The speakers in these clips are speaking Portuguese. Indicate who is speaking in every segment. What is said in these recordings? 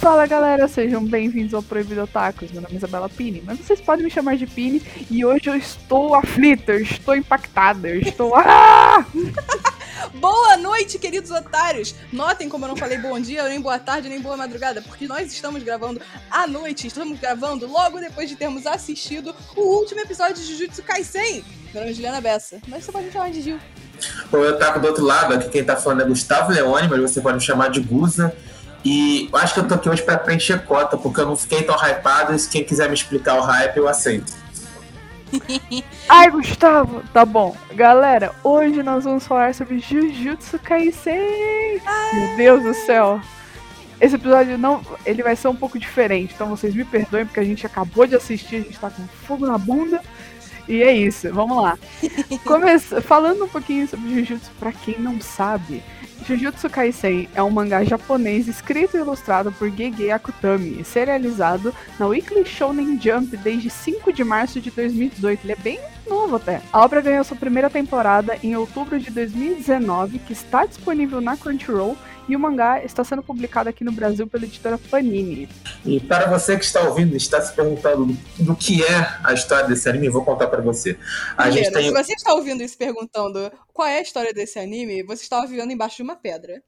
Speaker 1: Fala galera, sejam bem-vindos ao Proibido Otakus. Meu nome é Isabela Pini, mas vocês podem me chamar de Pini e hoje eu estou aflita, eu estou impactada, eu estou. Ah!
Speaker 2: Boa noite, queridos otários! Notem como eu não falei bom dia, nem boa tarde, nem boa madrugada, porque nós estamos gravando à noite, estamos gravando logo depois de termos assistido o último episódio de Jujutsu Kaisen. Meu nome é Juliana Bessa, mas você pode me chamar de Gil.
Speaker 3: Bom, eu taco do outro lado, aqui quem tá falando é Gustavo Leone, mas você pode me chamar de Guza. E eu acho que eu tô aqui hoje pra preencher cota, porque eu não fiquei tão hypado, e se quem quiser me explicar o hype, eu aceito.
Speaker 1: Ai, Gustavo! Tá bom. Galera, hoje nós vamos falar sobre Jujutsu Kaisen. Meu Deus do céu. Esse episódio não, ele vai ser um pouco diferente, então vocês me perdoem porque a gente acabou de assistir, a gente tá com fogo na bunda. E é isso, vamos lá. Começa, falando um pouquinho sobre Jujutsu, pra quem não sabe, Jujutsu Kaisen é um mangá japonês escrito e ilustrado por Gege Akutami, serializado na Weekly Shonen Jump desde 5 de março de 2018. Ele é bem novo até. A obra ganhou sua primeira temporada em outubro de 2019, que está disponível na Crunchyroll e o mangá está sendo publicado aqui no Brasil pela editora Panini.
Speaker 3: E para você que está ouvindo e está se perguntando do, que é a história desse anime, eu vou contar para você. A
Speaker 2: Primeiro,
Speaker 3: gente tem...
Speaker 2: Se você está ouvindo isso perguntando qual é a história desse anime, você estava vivendo embaixo de uma pedra.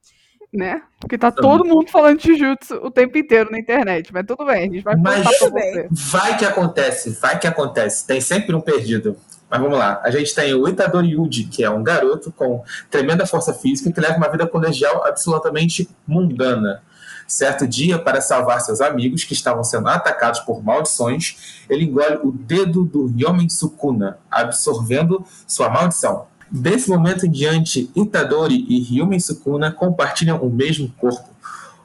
Speaker 1: Né? Porque tá todo mundo falando de Jutsu o tempo inteiro na internet, mas tudo bem, a gente vai
Speaker 3: Mas
Speaker 1: contar pra
Speaker 2: tudo bem.
Speaker 1: você.
Speaker 3: vai que acontece, vai que acontece. Tem sempre um perdido. Mas vamos lá. A gente tem o Itadori Yuji, que é um garoto com tremenda força física que leva uma vida colegial absolutamente mundana. Certo dia, para salvar seus amigos que estavam sendo atacados por maldições, ele engole o dedo do Yomen Sukuna, absorvendo sua maldição. Desse momento em diante, Itadori e Ryumen Sukuna compartilham o mesmo corpo.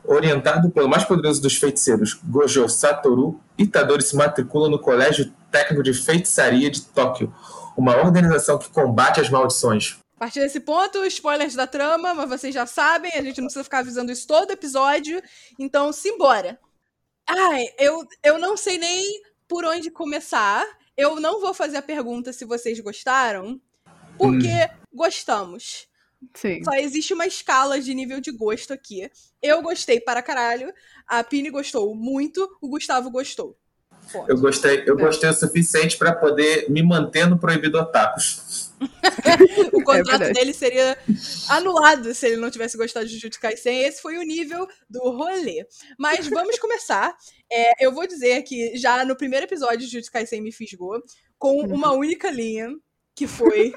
Speaker 3: Orientado pelo mais poderoso dos feiticeiros, Gojo Satoru, Itadori se matricula no Colégio Técnico de Feitiçaria de Tóquio, uma organização que combate as maldições.
Speaker 2: A partir desse ponto, spoilers da trama, mas vocês já sabem, a gente não precisa ficar avisando isso todo episódio, então simbora. Ai, eu, eu não sei nem por onde começar. Eu não vou fazer a pergunta se vocês gostaram, porque gostamos.
Speaker 1: Sim.
Speaker 2: Só existe uma escala de nível de gosto aqui. Eu gostei para caralho, a Pini gostou muito, o Gustavo gostou. Ponto.
Speaker 3: Eu gostei, eu gostei o suficiente para poder me manter no Proibido Otakus.
Speaker 2: O contrato
Speaker 1: verdade.
Speaker 2: dele seria anulado se ele não tivesse gostado de Jujutsu Kaisen. Esse foi o nível do rolê. Mas vamos começar. É, eu vou dizer que já no primeiro episódio de Jujutsu Kaisen me fisgou com uma única linha, que foi...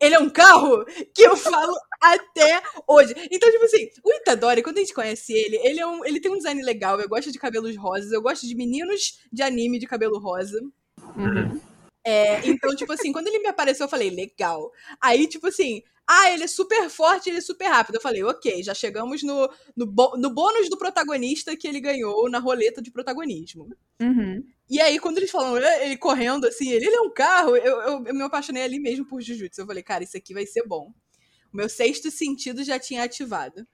Speaker 2: Ele é um carro que eu falo até hoje. Então, tipo assim, o Itadori, quando a gente conhece ele, ele, é um, ele tem um design legal. Eu gosto de cabelos rosas, eu gosto de meninos de anime de cabelo rosa.
Speaker 1: Uhum.
Speaker 2: É, então, tipo assim, quando ele me apareceu, eu falei, legal. Aí, tipo assim, ah, ele é super forte, ele é super rápido. Eu falei, ok, já chegamos no, no, bo- no bônus do protagonista que ele ganhou na roleta de protagonismo.
Speaker 1: Uhum.
Speaker 2: E aí, quando eles falam, "É", ele correndo assim, ele, ele é um carro, eu, eu, eu me apaixonei ali mesmo por Jujutsu. Eu falei, cara, isso aqui vai ser bom. O meu sexto sentido já tinha ativado.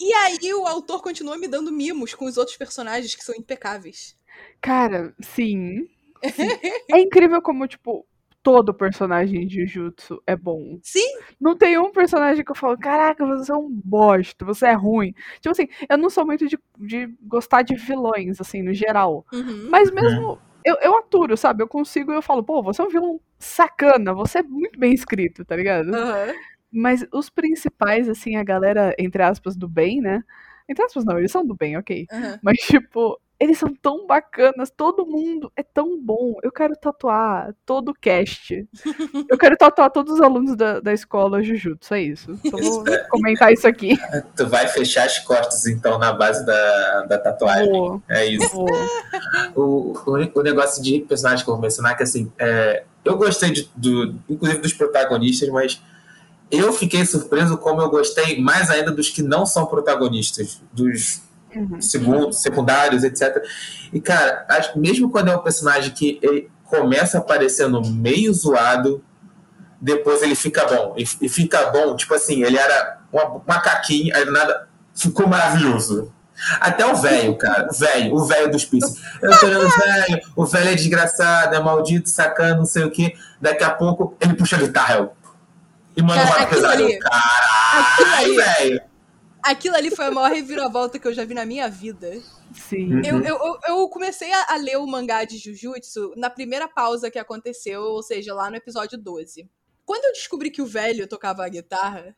Speaker 2: E aí, o autor continua me dando mimos com os outros personagens que são impecáveis.
Speaker 1: Cara, sim. Sim. É incrível como, tipo, todo personagem de Jujutsu é bom.
Speaker 2: Sim,
Speaker 1: Não tem um personagem que eu falo, caraca, você é um bosta, você é ruim. Tipo assim, eu não sou muito de, de gostar de vilões, assim, no geral.
Speaker 2: uhum.
Speaker 1: Mas mesmo. Eu, eu aturo, sabe? Eu consigo eu falo, pô, você é um vilão sacana, você é muito bem escrito, tá ligado?
Speaker 2: aham.
Speaker 1: Mas os principais, assim, a galera, entre aspas, do bem, né? Entre aspas, não, eles são do bem, ok.
Speaker 2: aham.
Speaker 1: Mas, tipo, eles são tão bacanas, todo mundo é tão bom. Eu quero tatuar todo o cast. Eu quero tatuar todos os alunos da, da escola Jujutsu, é isso. Só vou comentar isso aqui.
Speaker 3: Tu vai fechar as costas, então, na base da, da tatuagem.
Speaker 1: Vou,
Speaker 3: É isso. O, o, o negócio de personagem que eu vou mencionar, que assim, é, eu gostei de, do, inclusive dos protagonistas, mas eu fiquei surpreso como eu gostei mais ainda dos que não são protagonistas, dos
Speaker 1: Uhum.
Speaker 3: segundos, secundários, etc. E, cara, mesmo quando é um personagem que ele começa aparecendo meio zoado, depois ele fica bom. E, e fica bom, tipo assim, ele era uma macaquinho, aí do nada ficou maravilhoso. Até o velho, cara. O velho, o velho dos píceis. Eu tô olhando o velho, o velho é desgraçado, é maldito, sacana, não sei o quê. Daqui a pouco ele puxa a guitarra. eu, E manda
Speaker 2: Cara, aquilo
Speaker 3: pesada.
Speaker 2: ali-
Speaker 3: Caralho, velho.
Speaker 2: Aquilo ali foi a maior reviravolta que eu já vi na minha vida.
Speaker 1: Sim.
Speaker 2: Eu, eu, eu, eu comecei a, a ler o mangá de Jujutsu na primeira pausa que aconteceu, ou seja, lá no episódio 12. Quando eu descobri que o velho tocava a guitarra,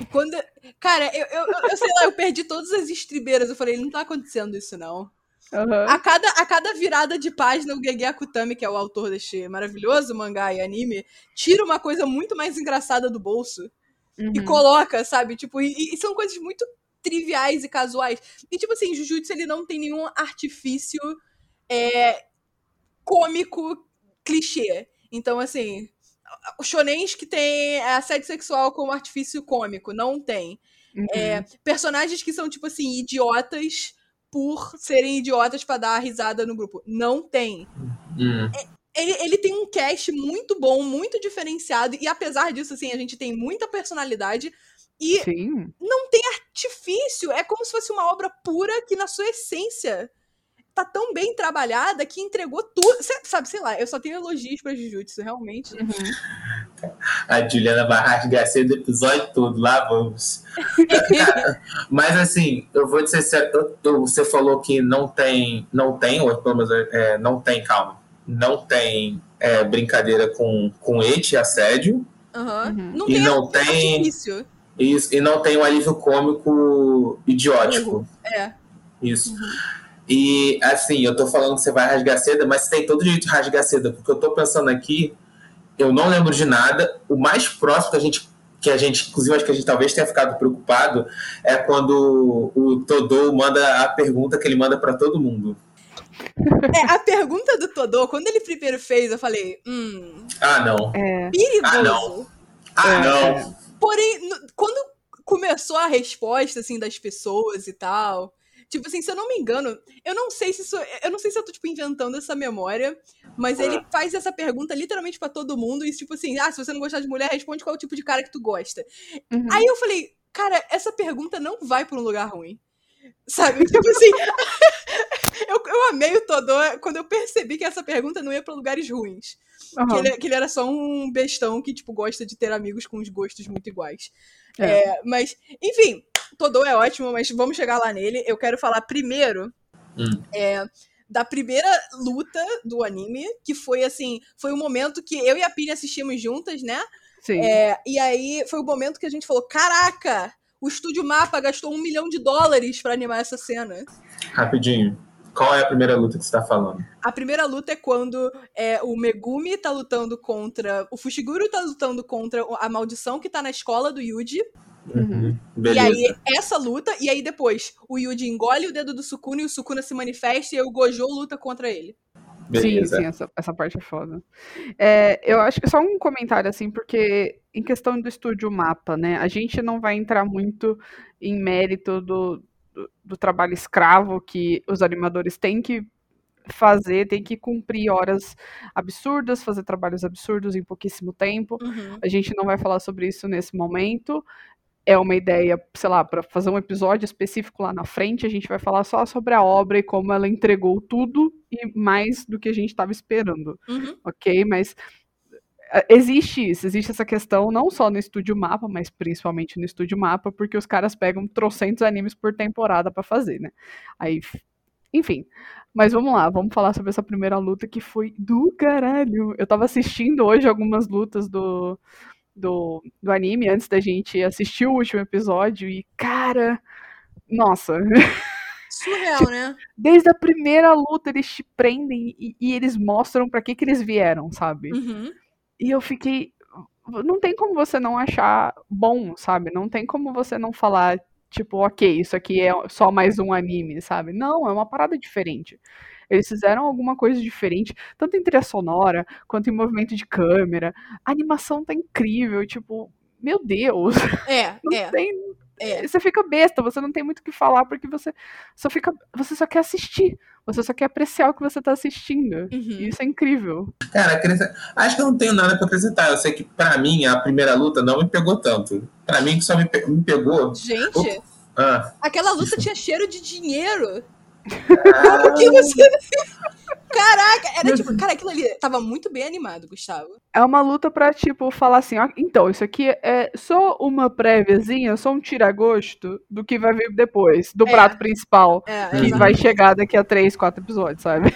Speaker 2: e quando. Cara, eu, eu, eu, eu sei lá, eu perdi todas as estribeiras. Eu falei, não tá acontecendo isso, não.
Speaker 1: Aham.
Speaker 2: A cada, a cada virada de página, o Gege Akutami, que é o autor deste maravilhoso mangá e anime, tira uma coisa muito mais engraçada do bolso e
Speaker 1: Uhum.
Speaker 2: coloca, sabe? Tipo, e, e são coisas muito triviais e casuais. E, tipo assim, Jujutsu, ele não tem nenhum artifício é, cômico clichê. Então, assim, os shonens que tem assédio sexual como artifício cômico, não tem.
Speaker 1: Uhum.
Speaker 2: É, personagens que são, tipo assim, idiotas por serem idiotas pra dar risada no grupo. Não tem.
Speaker 3: Hum.
Speaker 2: Ele, ele tem um cast muito bom, muito diferenciado, e apesar disso, assim, a gente tem muita personalidade e
Speaker 1: Sim.
Speaker 2: não tem artifício. É como se fosse uma obra pura que, na sua essência, tá tão bem trabalhada que entregou tudo. Cê- sabe, sei lá, eu só tenho elogios pra Jujutsu, realmente.
Speaker 1: Uhum.
Speaker 3: A Juliana vai rasgar cedo o episódio todo, lá vamos. Mas assim, eu vou dizer sério, eu- você falou que não tem, não tem, ou pelo menos é, não tem, calma, não tem é, brincadeira com, com ete e assédio,
Speaker 2: Aham.
Speaker 1: Uhum.
Speaker 2: Não
Speaker 3: E
Speaker 2: tem
Speaker 3: não tem-
Speaker 2: artifício.
Speaker 3: isso, e não tem um alívio cômico idiótico.
Speaker 2: É.
Speaker 3: Isso. E assim, eu tô falando que você vai rasgar seda, mas você tem todo jeito de rasgar seda, porque eu tô pensando aqui, eu não lembro de nada. O mais próximo que a gente, que a gente, inclusive acho que a gente talvez tenha ficado preocupado, é quando o Todô manda a pergunta que ele manda pra todo mundo.
Speaker 2: É, a pergunta do Todô, quando ele primeiro fez, eu falei, hum,
Speaker 3: Ah, não.
Speaker 1: É.
Speaker 2: perigoso.
Speaker 3: Ah, não. Ah,
Speaker 1: É,
Speaker 3: não.
Speaker 2: Porém, no- quando começou a resposta, assim, das pessoas e tal, tipo assim, se eu não me engano, eu não sei se isso, eu não sei se eu tô, tipo, inventando essa memória, mas ele faz essa pergunta literalmente pra todo mundo e, tipo assim, ah, se você não gostar de mulher, responde qual é o tipo de cara que tu gosta.
Speaker 1: Uhum.
Speaker 2: Aí eu falei, cara, essa pergunta não vai pra um lugar ruim. Sabe? Tipo assim, eu, eu amei o Todô quando eu percebi que essa pergunta não ia pra lugares ruins. Que
Speaker 1: Aham.
Speaker 2: ele, que ele era só um bestão que, tipo, gosta de ter amigos com os gostos muito iguais.
Speaker 1: É.
Speaker 2: É, mas, enfim, Todô é ótimo, mas vamos chegar lá nele. Eu quero falar primeiro
Speaker 3: Hum.
Speaker 2: é, da primeira luta do anime, que foi assim, foi o momento que eu e a Pini assistimos juntas, né?
Speaker 1: Sim.
Speaker 2: É, e aí foi o momento que a gente falou: caraca, o Estúdio Mapa gastou um milhão de dólares pra animar essa cena.
Speaker 3: Rapidinho. Qual é a primeira luta que você tá falando?
Speaker 2: A primeira luta é quando é, o Megumi tá lutando contra. O Fushiguro tá lutando contra a maldição que tá na escola do Yuji.
Speaker 1: Uhum.
Speaker 3: Beleza.
Speaker 2: E aí, essa luta, e aí depois, o Yuji engole o dedo do Sukuna e o Sukuna se manifesta e aí o Gojo luta contra ele.
Speaker 3: Beleza.
Speaker 1: Sim, sim, essa, essa parte é foda. É, eu acho que só um comentário, assim, porque em questão do estúdio mapa, né, a gente não vai entrar muito em mérito do, do, do trabalho escravo que os animadores têm que fazer, têm que cumprir horas absurdas, fazer trabalhos absurdos em pouquíssimo tempo.
Speaker 2: Uhum.
Speaker 1: A gente não vai falar sobre isso nesse momento. É uma ideia, sei lá, para fazer um episódio específico lá na frente, a gente vai falar só sobre a obra e como ela entregou tudo e mais do que a gente estava esperando,
Speaker 2: Uhum.
Speaker 1: ok? Mas eh, existe isso, existe essa questão não só no Estúdio Mapa, mas principalmente no Estúdio Mapa, porque os caras pegam trocentos animes por temporada para fazer, né? Aí, enfim. Mas vamos lá, vamos falar sobre essa primeira luta que foi do caralho. Eu tava assistindo hoje algumas lutas do, do, do anime antes da gente assistir o último episódio e, cara, nossa,
Speaker 2: Surreal, né?
Speaker 1: desde a primeira luta eles te prendem e, e eles mostram pra que que eles vieram, sabe?
Speaker 2: Uhum.
Speaker 1: E eu fiquei. Não tem como você não achar bom, sabe? Não tem como você não falar, tipo, ok, isso aqui é só mais um anime, sabe? Não, é uma parada diferente. Eles fizeram alguma coisa diferente, tanto em trilha sonora, quanto em movimento de câmera. A animação tá incrível, tipo, meu Deus,
Speaker 2: É,
Speaker 1: não
Speaker 2: é,
Speaker 1: tem.
Speaker 2: é.
Speaker 1: Você fica besta, você não tem muito o que falar, porque você só fica. Você só quer assistir. Você só quer apreciar o que você tá assistindo. E
Speaker 2: Uhum.
Speaker 1: isso é incrível.
Speaker 3: Cara, acho que eu não tenho nada pra acrescentar. Eu sei que pra mim a primeira luta não me pegou tanto. Pra mim que só me, pe- me pegou.
Speaker 2: Gente,
Speaker 3: Ah,
Speaker 2: aquela luta tinha cheiro de dinheiro. Como que você. Caraca, era tipo, cara, aquilo ali tava muito bem animado, Gustavo.
Speaker 1: É uma luta pra, tipo, falar assim, ó, então, isso aqui é só uma préviazinha, só um tira-gosto do que vai vir depois, do
Speaker 2: É.
Speaker 1: prato principal,
Speaker 2: É,
Speaker 1: que
Speaker 2: exatamente.
Speaker 1: vai chegar daqui a três, quatro episódios, sabe?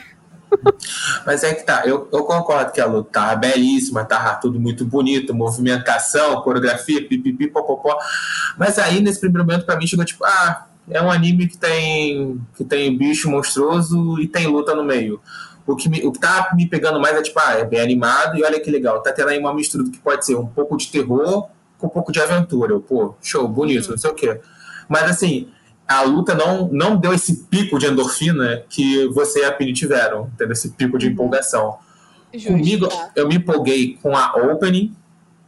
Speaker 3: Mas é que tá, eu, eu concordo que a luta tava belíssima, tava tudo muito bonito, movimentação, coreografia, pipipi, popopó. Mas aí, nesse primeiro momento, pra mim, chegou tipo, ah, é um anime que tem, que tem bicho monstruoso e tem luta no meio. O que, me, o que tá me pegando mais é tipo, ah, é bem animado e olha que legal, tá tendo aí uma mistura do que pode ser um pouco de terror com um pouco de aventura. Eu, Pô, show, bonito, não sei o quê. Mas assim, a luta não, não deu esse pico de endorfina que você e a Pini tiveram, tendo esse pico de empolgação.
Speaker 2: Justo,
Speaker 3: Comigo,
Speaker 2: tá.
Speaker 3: eu me empolguei com a opening,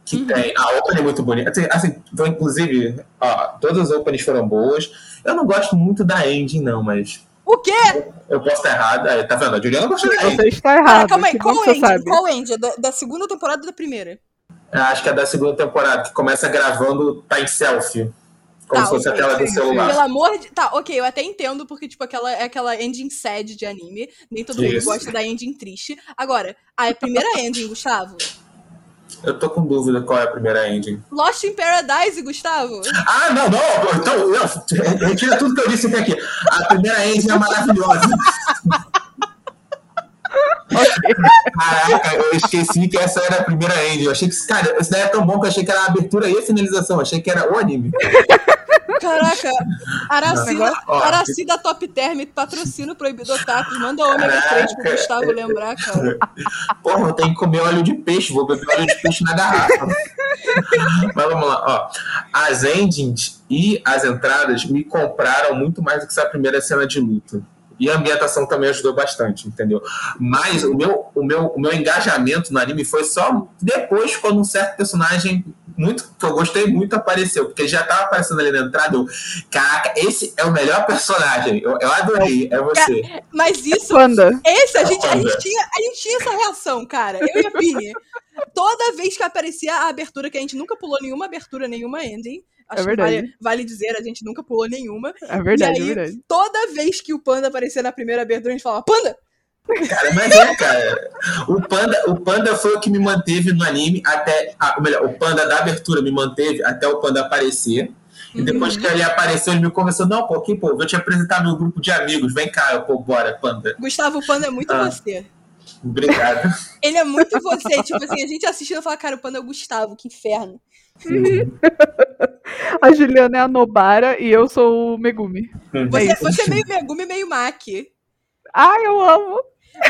Speaker 3: que
Speaker 2: Uhum.
Speaker 3: tem. A opening é muito bonita. Assim, assim, então, inclusive, ó, todas as openings foram boas. Eu não gosto muito da ending, não, mas
Speaker 2: O quê?
Speaker 3: eu posso estar errada. Aí, Tá vendo? A Juliana gosta da ending.
Speaker 1: Você está
Speaker 2: Cara,
Speaker 1: errado.
Speaker 2: calma aí, qual
Speaker 1: que você
Speaker 2: end?
Speaker 1: sabe.
Speaker 2: Qual end? Da, da segunda temporada ou da primeira?
Speaker 3: Eu Acho que é da segunda temporada, que começa gravando, tá em selfie. Como
Speaker 2: Tá,
Speaker 3: se fosse
Speaker 2: ok,
Speaker 3: a tela do celular.
Speaker 2: Pelo amor de. Tá, ok, eu até entendo, porque, tipo, aquela é aquela ending sad de anime. Nem todo mundo
Speaker 3: Isso.
Speaker 2: gosta da ending triste. Agora, a primeira ending, Gustavo.
Speaker 3: Eu tô com dúvida qual é a primeira ending.
Speaker 2: Lost in Paradise, Gustavo.
Speaker 3: Ah, não, não. Então, não, retira tudo que eu disse até aqui. A primeira ending é maravilhosa. Caraca, eu esqueci que essa era a primeira ending. Eu achei que, cara, esse daí é tão bom que eu achei que era a abertura e a finalização. Eu achei que era o anime.
Speaker 2: Caraca, Araci,
Speaker 3: Não. Ó.
Speaker 2: Araci da Top Term patrocina o Proibido Otakus. Manda ômega 3 pro. Gustavo lembrar, cara.
Speaker 3: Porra, eu tenho que comer óleo de peixe. Vou beber óleo de peixe na garrafa. Mas vamos lá, ó. As endings e as entradas me compraram muito mais do que essa primeira cena de luta. E a ambientação também ajudou bastante, entendeu? Mas o meu, o meu, o meu engajamento no anime foi só depois, quando um certo personagem muito que eu gostei muito apareceu, porque já tava aparecendo ali na entrada. Eu, Caraca, esse é o melhor personagem. Eu, eu adorei, é você.
Speaker 2: Mas isso,
Speaker 1: Panda.
Speaker 2: esse a
Speaker 3: É
Speaker 2: gente, a, gente tinha, a gente tinha essa reação, cara. Eu e a Pini. Toda vez que aparecia a abertura, que a gente nunca pulou nenhuma abertura, nenhuma ending. Acho
Speaker 1: É
Speaker 2: que
Speaker 1: verdade.
Speaker 2: vale, vale dizer, a gente nunca pulou nenhuma.
Speaker 1: É verdade,
Speaker 2: E aí,
Speaker 1: é verdade.
Speaker 2: Toda vez que o Panda aparecia na primeira abertura, a gente falava, Panda!
Speaker 3: Cara, mas é, cara. O Panda, o Panda foi o que me manteve no anime até. ah, ou melhor, o Panda da abertura me manteve até o Panda aparecer. E depois
Speaker 2: Uhum.
Speaker 3: que ele apareceu, ele me conversou: não, pô, aqui, pô, vou te apresentar meu grupo de amigos. Vem cá, eu, pô, bora, Panda.
Speaker 2: Gustavo, o Panda é muito
Speaker 3: Ah.
Speaker 2: você.
Speaker 3: Obrigado.
Speaker 2: Ele é muito você. tipo assim, a gente assistindo e fala, cara, o Panda é o Gustavo, que inferno.
Speaker 1: A Juliana é a Nobara e eu sou o Megumi.
Speaker 2: Você,
Speaker 1: isso.
Speaker 2: você é meio Megumi, meio Maki.
Speaker 1: Ai, eu amo.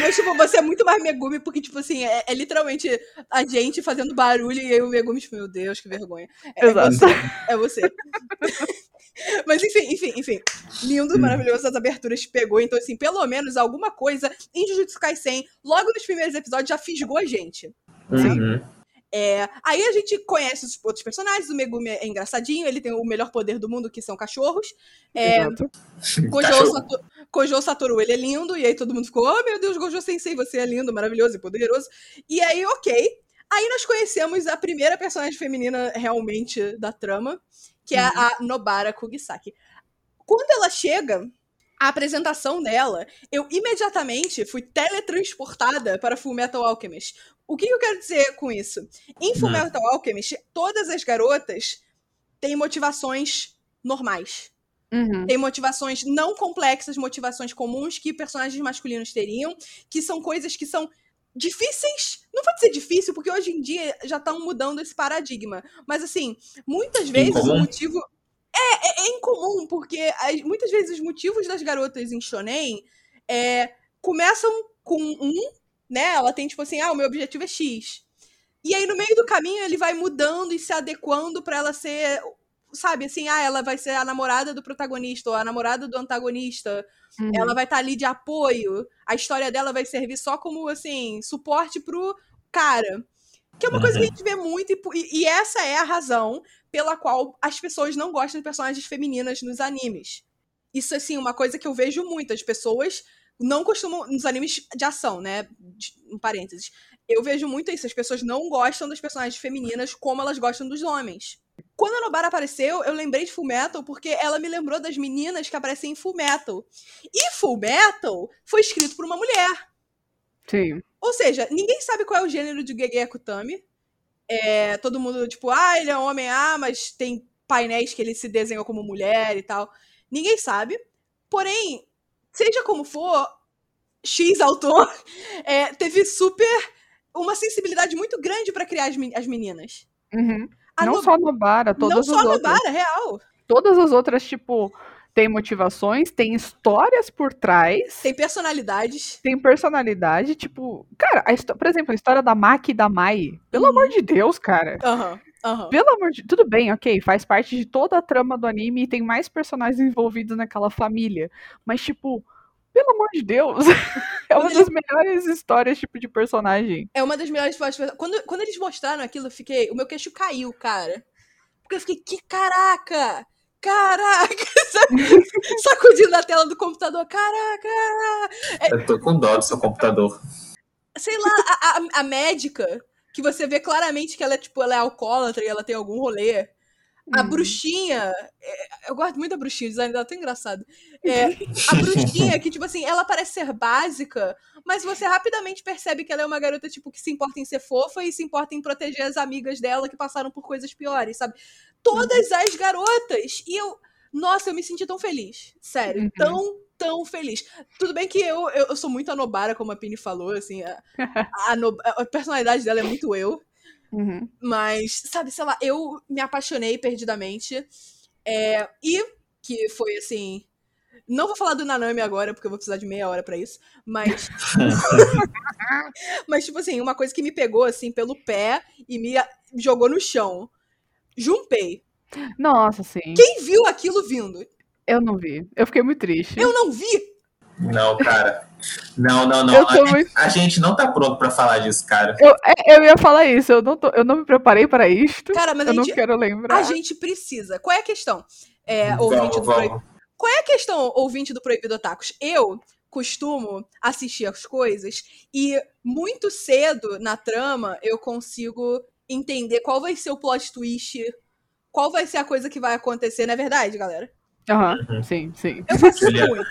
Speaker 2: Mas, tipo, você é muito mais Megumi, porque, tipo assim, é, é literalmente a gente fazendo barulho e aí o Megumi, tipo, meu Deus, que vergonha. É, é
Speaker 1: Exato.
Speaker 2: você. É você. Mas enfim, enfim, enfim. Lindo, maravilhoso, as aberturas pegou. Então, assim, pelo menos alguma coisa em Jujutsu Kaisen, logo nos primeiros episódios, já fisgou a gente.
Speaker 3: Uhum.
Speaker 2: É, aí a gente conhece os outros personagens. O Megumi é engraçadinho, ele tem o melhor poder do mundo, que são cachorros. É. Gojo,
Speaker 3: Cachorro.
Speaker 2: Satoru, Gojo Satoru, ele é lindo, e aí todo mundo ficou, oh meu Deus, Gojo Sensei, você é lindo, maravilhoso e poderoso. E aí, ok. Aí nós conhecemos a primeira personagem feminina realmente da trama, que é a Nobara Kugisaki. Quando ela chega, a apresentação dela, eu imediatamente fui teletransportada para Fullmetal Alchemist. O que eu quero dizer com isso? Em Fullmetal Alchemist, todas as garotas têm motivações normais.
Speaker 1: Uhum.
Speaker 2: Tem motivações não complexas, motivações comuns que personagens masculinos teriam, que são coisas que são difíceis. Não vou dizer difícil, porque hoje em dia já estão mudando esse paradigma. Mas assim, muitas vezes o
Speaker 3: Incomum?
Speaker 2: motivo. É, é, é incomum, porque as- muitas vezes os motivos das garotas em Shonen é, começam com um, né? Ela tem tipo assim, ah, o meu objetivo é X. E aí, no meio do caminho, ele vai mudando e se adequando pra ela ser sabe, assim, ah, ela vai ser a namorada do protagonista ou a namorada do antagonista.
Speaker 1: Uhum.
Speaker 2: Ela vai estar ali de apoio. A história dela vai servir só como, assim, suporte pro cara. Que é uma coisa que a gente vê muito, e e, e essa é a razão pela qual as pessoas não gostam de personagens femininas nos animes. Isso, assim, uma coisa que eu vejo muito. As pessoas não costumam. Nos animes de ação, né? De- Um parênteses. Eu vejo muito isso. As pessoas não gostam das personagens femininas como elas gostam dos homens. Quando a Nobara apareceu, eu lembrei de Full Metal porque ela me lembrou das meninas que aparecem em Full Metal. E Full Metal foi escrito por uma mulher.
Speaker 1: Sim.
Speaker 2: Ou seja, ninguém sabe qual é o gênero de Gege Akutami. É, todo mundo, tipo, ah, ele é um homem, ah, mas tem painéis que ele se desenhou como mulher e tal. Ninguém sabe. Porém, seja como for, X autor é, teve super uma sensibilidade muito grande para criar as, as meninas.
Speaker 1: Uhum. Não no... só no Bara, todas
Speaker 2: Não
Speaker 1: as
Speaker 2: só
Speaker 1: outras.
Speaker 2: no Bara, real.
Speaker 1: Todas as outras, tipo, tem motivações, tem histórias por trás.
Speaker 2: Tem personalidades.
Speaker 1: Tem personalidade, tipo. Cara, a, por exemplo, a história da Maki e da Mai. Pelo uhum. amor de Deus, cara.
Speaker 2: Aham. Uhum. Uhum.
Speaker 1: Pelo amor de Tudo bem, ok, faz parte de toda a trama do anime e tem mais personagens envolvidos naquela família. Mas, tipo, pelo amor de Deus, é uma das melhores histórias, tipo, de personagem.
Speaker 2: É uma das melhores histórias. Quando, quando eles mostraram aquilo, eu fiquei. O meu queixo caiu, cara. Porque eu fiquei, que caraca! Caraca! Sacudindo a tela do computador, caraca!
Speaker 3: É... Eu tô com dó do seu computador.
Speaker 2: Sei lá, a, a, a médica que você vê claramente que ela é, tipo, ela é alcoólatra e ela tem algum rolê. A hum. bruxinha. É, eu gosto muito da bruxinha, o design dela é tão engraçado. É, a bruxinha, que, tipo assim, ela parece ser básica, mas você rapidamente percebe que ela é uma garota, tipo, que se importa em ser fofa e se importa em proteger as amigas dela que passaram por coisas piores, sabe? Todas uhum. as garotas. E eu. Nossa, eu me senti tão feliz. Sério, uhum. tão tão feliz. Tudo bem que eu, eu, eu sou muito anobara, como a Pini falou, assim, a, a, a, personalidade dela é muito eu.
Speaker 1: Uhum.
Speaker 2: Mas, sabe, sei lá, eu me apaixonei perdidamente. É, e que foi assim. Não vou falar do Nanami agora, porque eu vou precisar de meia hora para isso. Mas. mas, tipo assim, uma coisa que me pegou, assim, pelo pé e me jogou no chão. Junpei.
Speaker 1: Nossa, sim.
Speaker 2: Quem viu aquilo vindo?
Speaker 1: Eu não vi. Eu fiquei muito triste.
Speaker 2: Eu não vi!
Speaker 3: Não, cara. Não, não, não. A, muito... a, gente não tá pronto para falar disso, cara.
Speaker 1: Eu, é, eu ia falar isso. Eu não, tô, eu não me preparei para isto.
Speaker 2: Cara, mas
Speaker 1: eu
Speaker 2: gente,
Speaker 1: não quero lembrar.
Speaker 2: A gente precisa. Qual é a questão? É, ouvinte vamos, do Qual é a questão, ouvinte do Proibido Otakus? Eu costumo assistir as coisas e muito cedo na trama eu consigo entender qual vai ser o plot twist, qual vai ser a coisa que vai acontecer, não é verdade, galera?
Speaker 1: Uhum, sim, sim.
Speaker 2: Eu faço muito.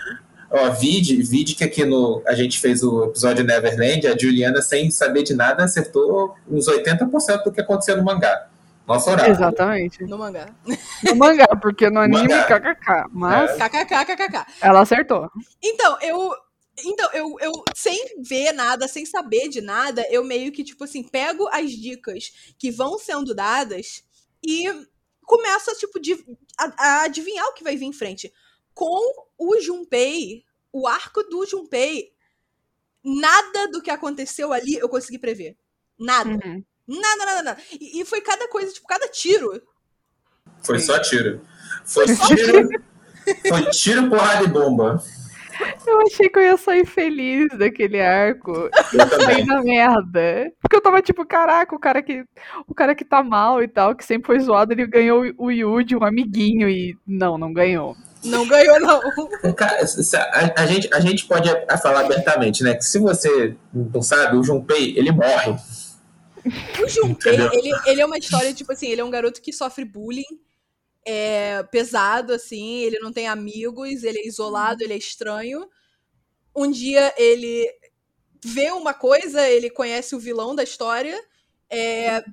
Speaker 3: Ó, vide, vide que aqui no. A gente fez o episódio Neverland, a Juliana, sem saber de nada, acertou uns 80% do que aconteceu no mangá. Nossa oráculo.
Speaker 1: Exatamente.
Speaker 2: No mangá.
Speaker 1: No mangá, porque no anime, kkk. Mas.
Speaker 2: É. KKK, KKK.
Speaker 1: Ela acertou.
Speaker 2: Então, eu. Então, eu, eu, sem ver nada, sem saber de nada, eu meio que, tipo assim, pego as dicas que vão sendo dadas e começa, tipo, de, a, a adivinhar o que vai vir em frente. Com o Junpei, o arco do Junpei, nada do que aconteceu ali eu consegui prever. Nada. Uhum. Nada, nada, nada. E, e, foi cada coisa, tipo, cada tiro.
Speaker 3: Foi só tiro. Foi, foi tiro. foi tiro, porrada e bomba.
Speaker 1: Eu achei que eu ia sair feliz daquele arco. Eu saí na merda. Porque eu tava tipo, caraca, o cara que o cara que tá mal e tal, que sempre foi zoado, ele ganhou o Yuji, um amiguinho, e não, não ganhou.
Speaker 2: Não ganhou, não.
Speaker 3: Cara, a, a, gente, a gente pode falar abertamente, né? Que se você não sabe, o Junpei, ele morre.
Speaker 2: O Junpei, ele, ele é uma história, tipo assim, ele é um garoto que sofre bullying é pesado, assim, ele não tem amigos, ele é isolado, ele é estranho. Um dia ele vê uma coisa, ele conhece o vilão da história, é,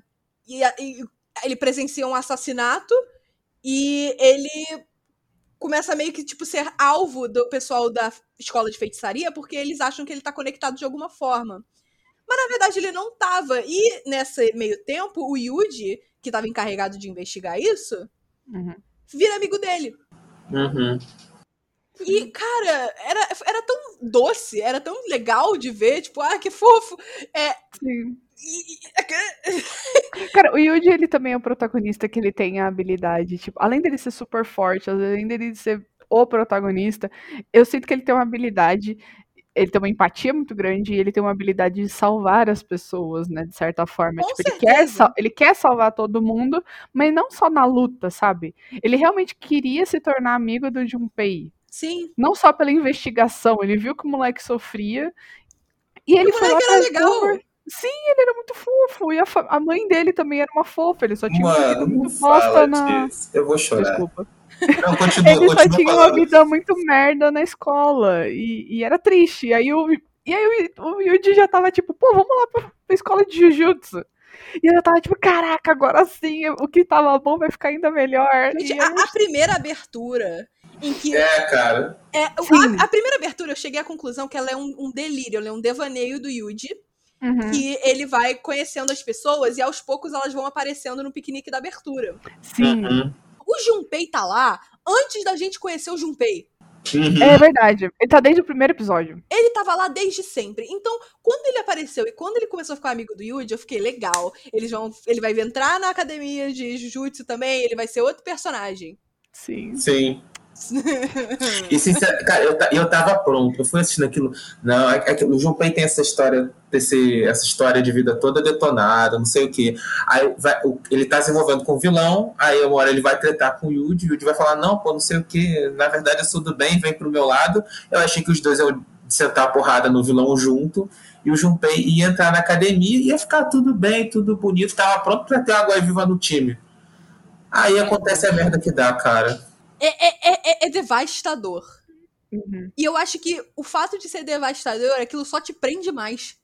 Speaker 2: e, e ele presencia um assassinato e ele começa meio que tipo ser alvo do pessoal da escola de feitiçaria porque eles acham que ele tá conectado de alguma forma. Mas na verdade ele não tava. E nesse meio tempo, o Yuji, que estava encarregado de investigar isso,
Speaker 1: Uhum.
Speaker 2: Vira amigo dele.
Speaker 3: Uhum.
Speaker 2: E, cara, era, era tão doce, era tão legal de ver, tipo, ah, que fofo. É.
Speaker 1: Sim. Cara, o Yuji, ele também é o protagonista que ele tem a habilidade, tipo, além dele ser super forte, além dele ser o protagonista, eu sinto que ele tem uma habilidade ele tem uma empatia muito grande e ele tem uma habilidade de salvar as pessoas, né? De certa forma. Tipo, ele quer, ele quer salvar todo mundo, mas não só na luta, sabe? Ele realmente queria se tornar amigo do Junpei.
Speaker 2: Sim.
Speaker 1: Não só pela investigação, ele viu que o moleque sofria. E ele
Speaker 2: o
Speaker 1: foi lá
Speaker 2: era legal.
Speaker 1: Sim, ele era muito fofo. E a, a, mãe dele também era uma fofa. Ele só tinha
Speaker 3: Mano,
Speaker 1: uma vida muito bosta na.
Speaker 3: Disso. Eu vou chorar.
Speaker 1: Desculpa.
Speaker 3: Não, continua,
Speaker 1: ele
Speaker 3: continua
Speaker 1: só tinha
Speaker 3: falando.
Speaker 1: uma vida muito merda na escola. E, e era triste. E aí o, E aí o, o Yuji já tava tipo, pô, vamos lá pra, pra escola de Jujutsu. E eu tava tipo, caraca, agora sim, o que tava bom vai ficar ainda melhor.
Speaker 2: Gente,
Speaker 1: E
Speaker 2: a, a primeira abertura em que
Speaker 3: É, cara.
Speaker 2: É, a, a primeira abertura, eu cheguei à conclusão que ela é um, um delírio, ela é um devaneio do Yuji,
Speaker 1: Uhum,
Speaker 2: que ele vai conhecendo as pessoas e aos poucos elas vão aparecendo no piquenique da abertura.
Speaker 1: Sim,
Speaker 3: Uhum.
Speaker 2: O Junpei tá lá antes da gente conhecer o Junpei.
Speaker 3: Uhum.
Speaker 1: é verdade. Ele tá desde o primeiro episódio.
Speaker 2: Ele tava lá desde sempre. Então, quando ele apareceu e quando ele começou a ficar amigo do Yuji, eu fiquei legal. Eles vão, ele vai entrar na academia de Jujutsu também, ele vai ser outro personagem.
Speaker 1: Sim.
Speaker 3: Sim. E cara, eu, eu tava pronto, eu fui assistindo aquilo. Não, é, é que o Junpei tem essa história, desse, essa história de vida toda detonada, não sei o quê. Aí vai- ele tá se envolvendo com o vilão, aí uma hora ele vai tretar com o Yuji, o Yuji vai falar, não, pô, não sei o quê, na verdade eu sou do bem, vem pro meu lado. Eu achei que os dois iam sentar a porrada no vilão junto, e o Junpei ia entrar na academia ia ficar tudo bem, tudo bonito, tava pronto pra ter água viva no time. Aí acontece a merda que dá, cara.
Speaker 2: É, é, é, é- é devastador.
Speaker 1: Uhum.
Speaker 2: E eu acho que o fato de ser devastador, aquilo só te prende mais.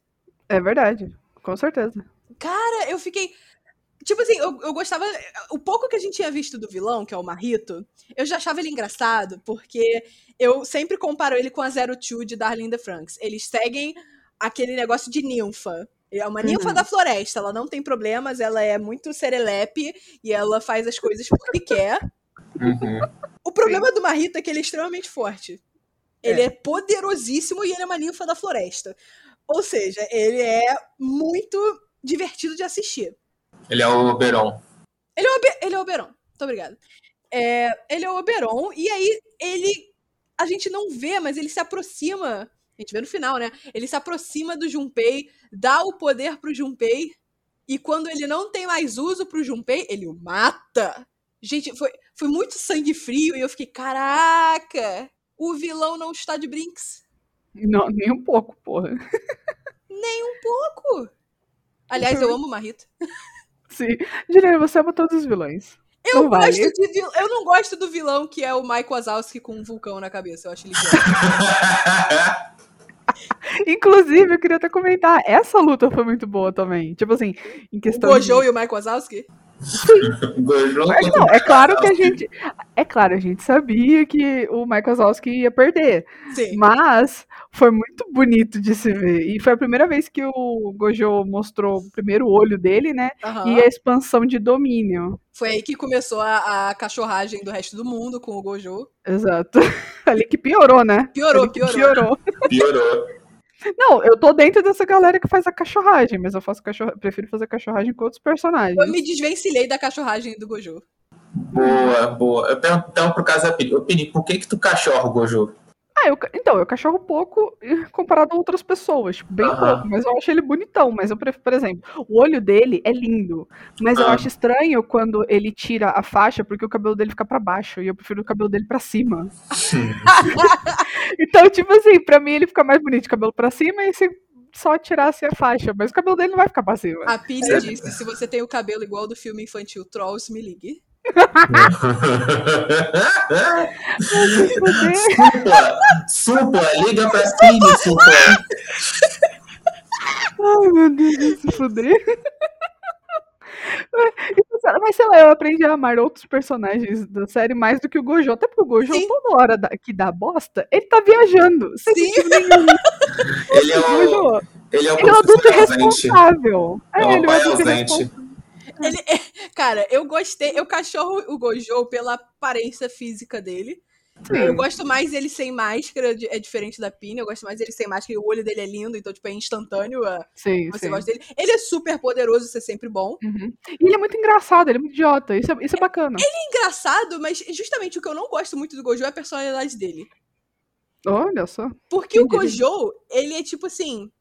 Speaker 1: É verdade. Com certeza.
Speaker 2: Cara, eu fiquei. Tipo assim, eu, eu gostava. O pouco que a gente tinha visto do vilão, que é o Marrito, eu já achava ele engraçado, porque eu sempre comparo ele com a Zero Two de Darling in the Franks. Eles seguem aquele negócio de ninfa. É uma ninfa
Speaker 1: Uhum.
Speaker 2: da floresta, ela não tem problemas, ela é muito serelepe e ela faz as coisas porque quer.
Speaker 3: Uhum.
Speaker 2: O problema do Marrito é que ele é extremamente forte. Ele é. poderosíssimo e ele é uma ninfa da floresta. Ou seja, ele é muito divertido de assistir.
Speaker 3: Ele é o Oberon.
Speaker 2: Ele é o, Obe- ele é o Oberon. Muito obrigada. É, ele é o Oberon, e aí ele. A gente não vê, mas ele se aproxima. A gente vê no final, né? Ele se aproxima do Junpei, dá o poder pro Junpei, e quando ele não tem mais uso pro Junpei, ele o mata. Gente, foi, foi muito sangue frio e eu fiquei, caraca! O vilão não está de brinks.
Speaker 1: Não, nem um pouco, porra.
Speaker 2: Pouco! Aliás, eu amo o Marrito.
Speaker 1: Sim. Juliana, você ama todos os vilões.
Speaker 2: Eu
Speaker 1: Não vale.
Speaker 2: gosto de vil... Eu não gosto do vilão que é o Mike Wazowski com um vulcão na cabeça. Eu acho ele.
Speaker 1: Inclusive, eu queria até comentar, essa luta foi muito boa também. Tipo assim, em
Speaker 2: o
Speaker 1: questão
Speaker 2: Gojo
Speaker 1: de...
Speaker 2: e o Mike Wazowski?
Speaker 1: Mas não, é claro que a gente... É claro, a gente sabia que o Michael Wazowski ia perder.
Speaker 2: Sim.
Speaker 1: Mas foi muito bonito de se ver. E foi a primeira vez que o Gojo mostrou o primeiro olho dele, né?
Speaker 2: Aham.
Speaker 1: E a expansão de domínio.
Speaker 2: Foi aí que começou a, a cachorragem do resto do mundo com o Gojo.
Speaker 1: Exato. Ali que piorou, né?
Speaker 2: Piorou, piorou.
Speaker 1: piorou.
Speaker 3: Piorou.
Speaker 1: Não, eu tô dentro dessa galera que faz a cachorragem, mas eu faço cachorra... prefiro fazer cachorragem com outros personagens.
Speaker 2: Eu me desvencilhei da cachorragem do Gojo.
Speaker 3: Boa, boa. Eu pergunto então pro caso da Pini. Ô, Pini, por que que tu cachorra o Gojo?
Speaker 1: Ah, eu, então, eu cachorro pouco comparado a outras pessoas, tipo, bem
Speaker 3: Aham.
Speaker 1: pouco, mas eu acho ele bonitão, mas eu prefiro, por exemplo, o olho dele é lindo, mas eu
Speaker 3: Ah.
Speaker 1: acho estranho quando ele tira a faixa porque o cabelo dele fica pra baixo e eu prefiro o cabelo dele pra cima. Então, tipo assim, pra mim ele fica mais bonito de cabelo pra cima e se só tirasse a faixa, mas o cabelo dele não vai ficar pra cima.
Speaker 2: A Pini disse: se você tem o cabelo igual do filme infantil Trolls, me ligue.
Speaker 3: Supla, supla, liga pra Pini, supla.
Speaker 1: Ai, meu Deus, se fuder. Mas, Mas sei lá, eu aprendi a amar outros personagens da série mais do que o Gojo. Até porque o Gojo,
Speaker 2: Sim.
Speaker 1: toda hora da- que dá bosta, ele tá viajando. Sem
Speaker 2: Sim.
Speaker 1: nenhum.
Speaker 3: Ele é
Speaker 1: O
Speaker 3: o,
Speaker 1: Gojo,
Speaker 3: ele é o
Speaker 1: ele é um adulto
Speaker 3: ausente.
Speaker 1: irresponsável.
Speaker 3: É
Speaker 1: ele é um
Speaker 3: pai
Speaker 1: adulto
Speaker 3: ausente.
Speaker 1: irresponsável.
Speaker 2: Ele é- Cara, eu gostei. Eu cachorro o Gojo pela aparência física dele. Eu gosto mais ele sem máscara, é diferente da Pini. Eu gosto mais ele sem máscara e o olho dele é lindo, então, tipo, é instantâneo. a-
Speaker 1: Sim,
Speaker 2: Você
Speaker 1: sim.
Speaker 2: gosta dele. Ele é super poderoso, isso é sempre bom.
Speaker 1: Uhum. E ele é muito engraçado, ele é muito idiota. Isso é, isso é bacana.
Speaker 2: É engraçado, mas justamente o que eu não gosto muito do Gojo é a personalidade dele.
Speaker 1: Olha só.
Speaker 2: Porque o
Speaker 1: Entendi.
Speaker 2: Gojo, ele é tipo assim.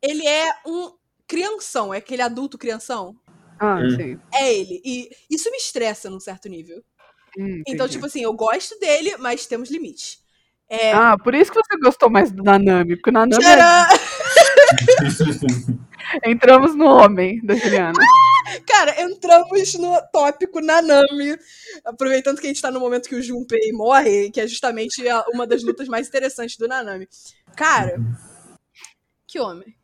Speaker 2: Ele é um crianção, é aquele adulto crianção.
Speaker 1: Ah,
Speaker 3: Hum.
Speaker 1: sim.
Speaker 2: É ele. E isso me estressa num certo nível.
Speaker 1: Hum,
Speaker 2: Então, tipo assim, eu gosto dele, mas temos limites. É.
Speaker 1: Ah, por isso que você gostou mais do Nanami, porque o Nanami é... Entramos no homem da Juliana.
Speaker 2: Cara, entramos no tópico Nanami. Aproveitando que a gente tá no momento que o Junpei morre, que é justamente uma das lutas mais interessantes do Nanami. Cara, Que homem.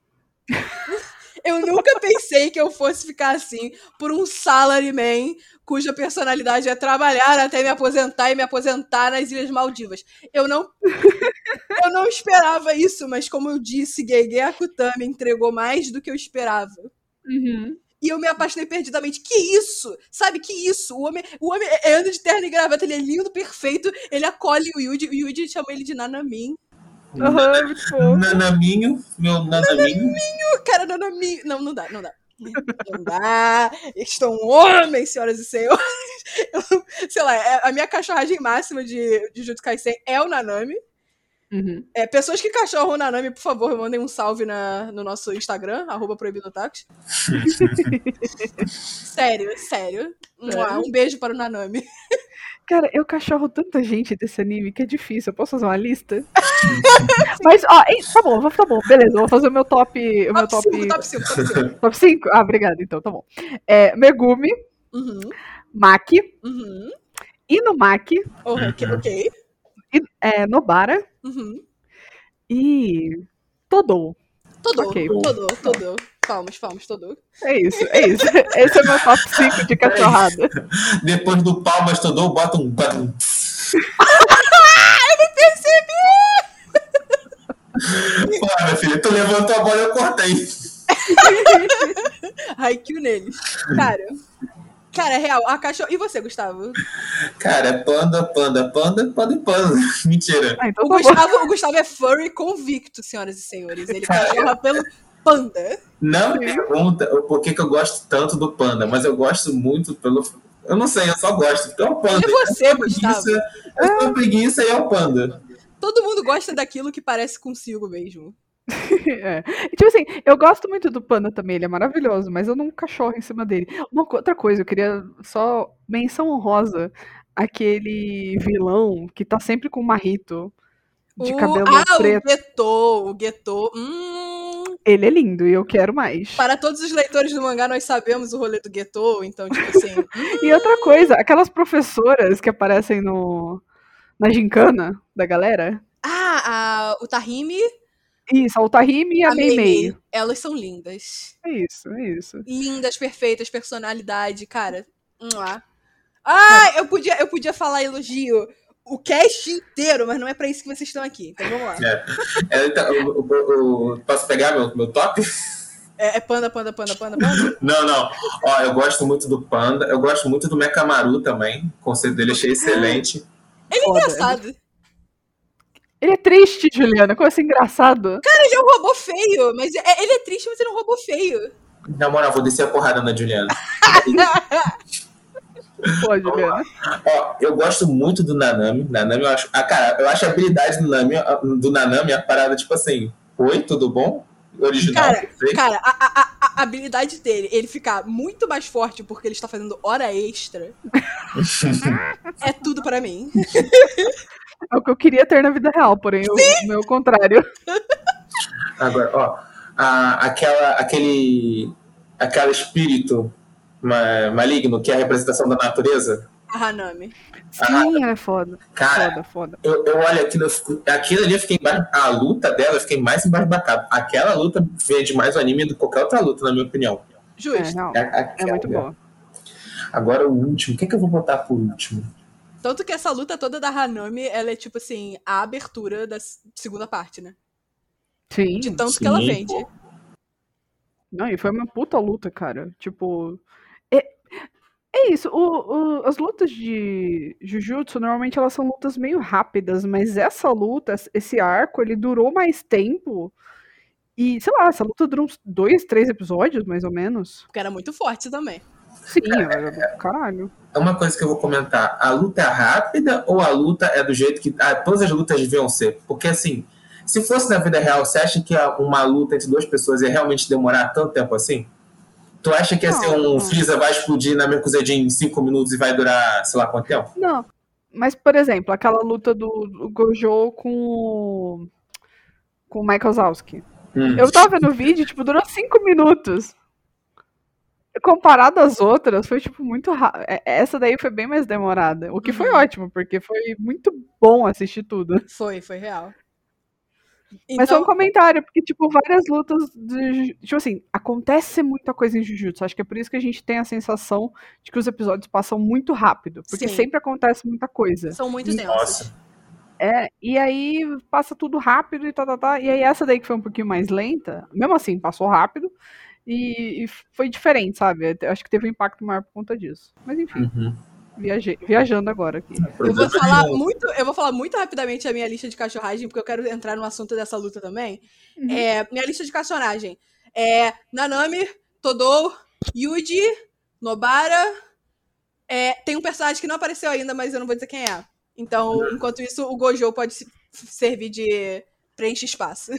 Speaker 2: Eu nunca pensei que eu fosse ficar assim por um salaryman cuja personalidade é trabalhar até me aposentar e me aposentar nas Ilhas Maldivas. Eu não eu não esperava isso, mas como eu disse, Gege Akutami entregou mais do que eu esperava.
Speaker 1: Uhum.
Speaker 2: E eu me apaixonei perdidamente. Que isso? Sabe, que isso? O homem, o homem é- anda de terno e gravata, ele é lindo, perfeito. Ele acolhe o Yuji. O Yuji chama ele de Nanamin.
Speaker 1: Muito fofo.
Speaker 3: Nanaminho, meu nanaminho.
Speaker 2: Cara, Nanamin. Não, não dá, não dá. Não dá. Estou um homem, senhoras e senhores. Eu- sei lá, é- a minha cachorragem máxima de, de Jutsu Kaisen é o Nanami.
Speaker 1: Uhum.
Speaker 2: É, pessoas que cachorram o Nanami, por favor, mandem um salve na, no nosso Instagram, arroba proibido táxi. sério, sério. Mua, Um beijo para o Nanami.
Speaker 1: Cara, eu cachorro tanta gente desse anime que é difícil. Eu posso fazer uma lista? Mas, ó, hein, tá bom, tá bom, beleza. Vou fazer o meu top. O meu
Speaker 2: Top
Speaker 1: top.
Speaker 2: 5, top 5, top 5.
Speaker 1: Top 5? Ah, obrigada, então, tá bom. É, Megumi,
Speaker 2: Uhum,
Speaker 1: Maki,
Speaker 2: uhum.
Speaker 1: Inumaki,
Speaker 2: Ok, ok.
Speaker 1: I- é, Nobara
Speaker 2: Uhum.
Speaker 1: e Todou.
Speaker 2: Todo,
Speaker 1: Ok.
Speaker 2: todo, todo. Palmas, palmas, todo.
Speaker 1: É isso, é isso. Esse é o meu top 5 de cachorrada.
Speaker 3: Depois do palmas todo, bota um. bota um- Pô, minha filha, tu levantou a bola e eu cortei.
Speaker 2: Haikyuu neles. Cara, cara, é real, a cachorro... E você, Gustavo?
Speaker 3: Cara, é panda, panda, panda, panda e panda. Mentira.
Speaker 1: Ah, então
Speaker 2: O
Speaker 1: tá.
Speaker 2: Gustavo, o Gustavo é furry convicto, senhoras e senhores. Ele cachorra pelo panda.
Speaker 3: Não me pergunta o porquê que eu gosto tanto do panda, mas eu gosto muito pelo. Eu não sei, eu só gosto. Porque é o panda.
Speaker 2: E você,
Speaker 3: Eu sou
Speaker 2: Gustavo?
Speaker 3: preguiça, Eu sou preguiça e é o panda.
Speaker 2: Todo mundo gosta daquilo que parece consigo mesmo.
Speaker 1: É. E, Tipo assim, eu gosto muito do Panda também, ele é maravilhoso, mas eu não cachorro em cima dele. Uma outra coisa, eu queria só menção honrosa aquele vilão que tá sempre com o marrito de
Speaker 2: o...
Speaker 1: cabelo
Speaker 2: ah,
Speaker 1: preto.
Speaker 2: o Geto, o Geto. Hum,
Speaker 1: Ele é lindo e eu quero mais.
Speaker 2: para todos os leitores do mangá, nós sabemos o rolê do Geto, então, tipo assim.
Speaker 1: E outra coisa, aquelas professoras que aparecem no na gincana da galera.
Speaker 2: ah, a, o Tahimi,
Speaker 1: Isso, a Utahime e a,
Speaker 2: a
Speaker 1: Mei Mei.
Speaker 2: Elas são lindas.
Speaker 1: É isso, é isso.
Speaker 2: lindas, perfeitas, personalidade, cara. Ah, eu podia, eu podia falar elogio o cast inteiro, mas não é pra isso que vocês estão aqui. Então vamos lá.
Speaker 3: É, então, o- o- o- posso pegar meu, meu top?
Speaker 2: É, é panda, panda, panda, panda, panda.
Speaker 3: Não, não. Ó, eu gosto muito do Panda. Eu gosto muito do Mekamaru também. O conceito dele achei excelente.
Speaker 2: Ele é
Speaker 1: Foda.
Speaker 2: engraçado.
Speaker 1: Ele é triste, Juliana, como assim engraçado?
Speaker 2: Ele é um robô feio, mas é- ele é triste, mas ele é um robô feio.
Speaker 3: Na moral, vou descer a porrada na Juliana.
Speaker 1: Pô, Juliana.
Speaker 3: Ó, eu gosto muito do Nanami. Nanami, eu acho. Ah, cara, eu acho a habilidade do Nanami, do Nanami a parada, tipo assim. Oi, tudo bom? Original,
Speaker 2: Cara,
Speaker 3: perfeito.
Speaker 2: Cara, a, a- a- habilidade dele, ele ficar muito mais forte porque ele está fazendo hora extra, é tudo pra mim.
Speaker 1: É o que eu queria ter na vida real, porém o o meu contrário.
Speaker 3: Agora, ó, a- aquela, aquele, aquele espírito ma- maligno que é a representação da natureza,
Speaker 2: A Hanami.
Speaker 1: Sim, ela é foda.
Speaker 3: cara,
Speaker 1: Foda, foda.
Speaker 3: eu, eu olho aquilo, eu fico- aquilo ali eu fiquei embaixo, a luta dela eu fiquei mais embasbacado. Aquela luta vende mais o anime do que qualquer outra luta, na minha opinião.
Speaker 1: É,
Speaker 2: Justo.
Speaker 1: não,
Speaker 3: A-
Speaker 1: é
Speaker 3: aquela-
Speaker 1: muito boa.
Speaker 3: Agora o último, o que, que eu vou botar por último?
Speaker 2: Tanto que essa luta toda da Hanami, ela é tipo assim, a abertura da segunda parte, né?
Speaker 1: Sim.
Speaker 2: De tanto
Speaker 3: Sim,
Speaker 2: que ela vende.
Speaker 1: Não, e foi uma puta luta, cara. Tipo. É, é isso. o- o- as lutas de Jujutsu, normalmente elas são lutas meio rápidas, mas essa luta, esse arco, ele durou mais tempo. E, sei lá, essa luta durou uns dois, três episódios, mais ou menos.
Speaker 2: Porque era muito forte também.
Speaker 1: Sim, era do caralho.
Speaker 3: É uma coisa que eu vou comentar. A luta é rápida ou a luta é do jeito que ah, todas as lutas deviam ser? Porque assim, se fosse na vida real, você acha que uma luta entre duas pessoas ia realmente demorar tanto tempo assim? Tu acha que ia ser
Speaker 1: Não.
Speaker 3: um Freeza vai explodir na Mercuzedin em 5 minutos e vai durar, sei lá quanto tempo?
Speaker 1: Não. Mas, por exemplo, aquela luta do, do Gojo com o. com o Michael Zalski.
Speaker 3: Hum.
Speaker 1: Eu tava vendo o vídeo, tipo, durou cinco minutos. Comparado às outras, foi, tipo, muito rápido. Essa daí foi bem mais demorada. O que foi
Speaker 2: Uhum.
Speaker 1: ótimo, porque foi muito bom assistir tudo.
Speaker 2: Foi, foi real.
Speaker 1: Mas só um
Speaker 2: Então,
Speaker 1: comentário, porque, tipo, várias lutas. De, tipo assim, acontece muita coisa em Jujutsu. Acho que é por isso que a gente tem a sensação de que os episódios passam muito rápido. Porque
Speaker 2: Sim.
Speaker 1: sempre acontece muita coisa.
Speaker 2: são muito densos.
Speaker 3: Nossa.
Speaker 1: É, e aí passa tudo rápido e tá, tá, tá. E aí essa daí que foi um pouquinho mais lenta, mesmo assim, passou rápido. E, e foi diferente, sabe? Eu Acho que teve um impacto maior por conta disso. Mas enfim,
Speaker 3: Uhum.
Speaker 1: Viajei, viajando agora aqui.
Speaker 2: Eu vou falar muito, eu vou falar muito rapidamente a minha lista de cachorragem, porque eu quero entrar no assunto dessa luta também.
Speaker 1: Uhum.
Speaker 2: É, minha lista de cachorragem é Nanami, Todou, Yuji, Nobara. É, tem um personagem que não apareceu ainda, mas eu não vou dizer quem é. Então, enquanto isso, o Gojo pode se- servir de preenche espaço.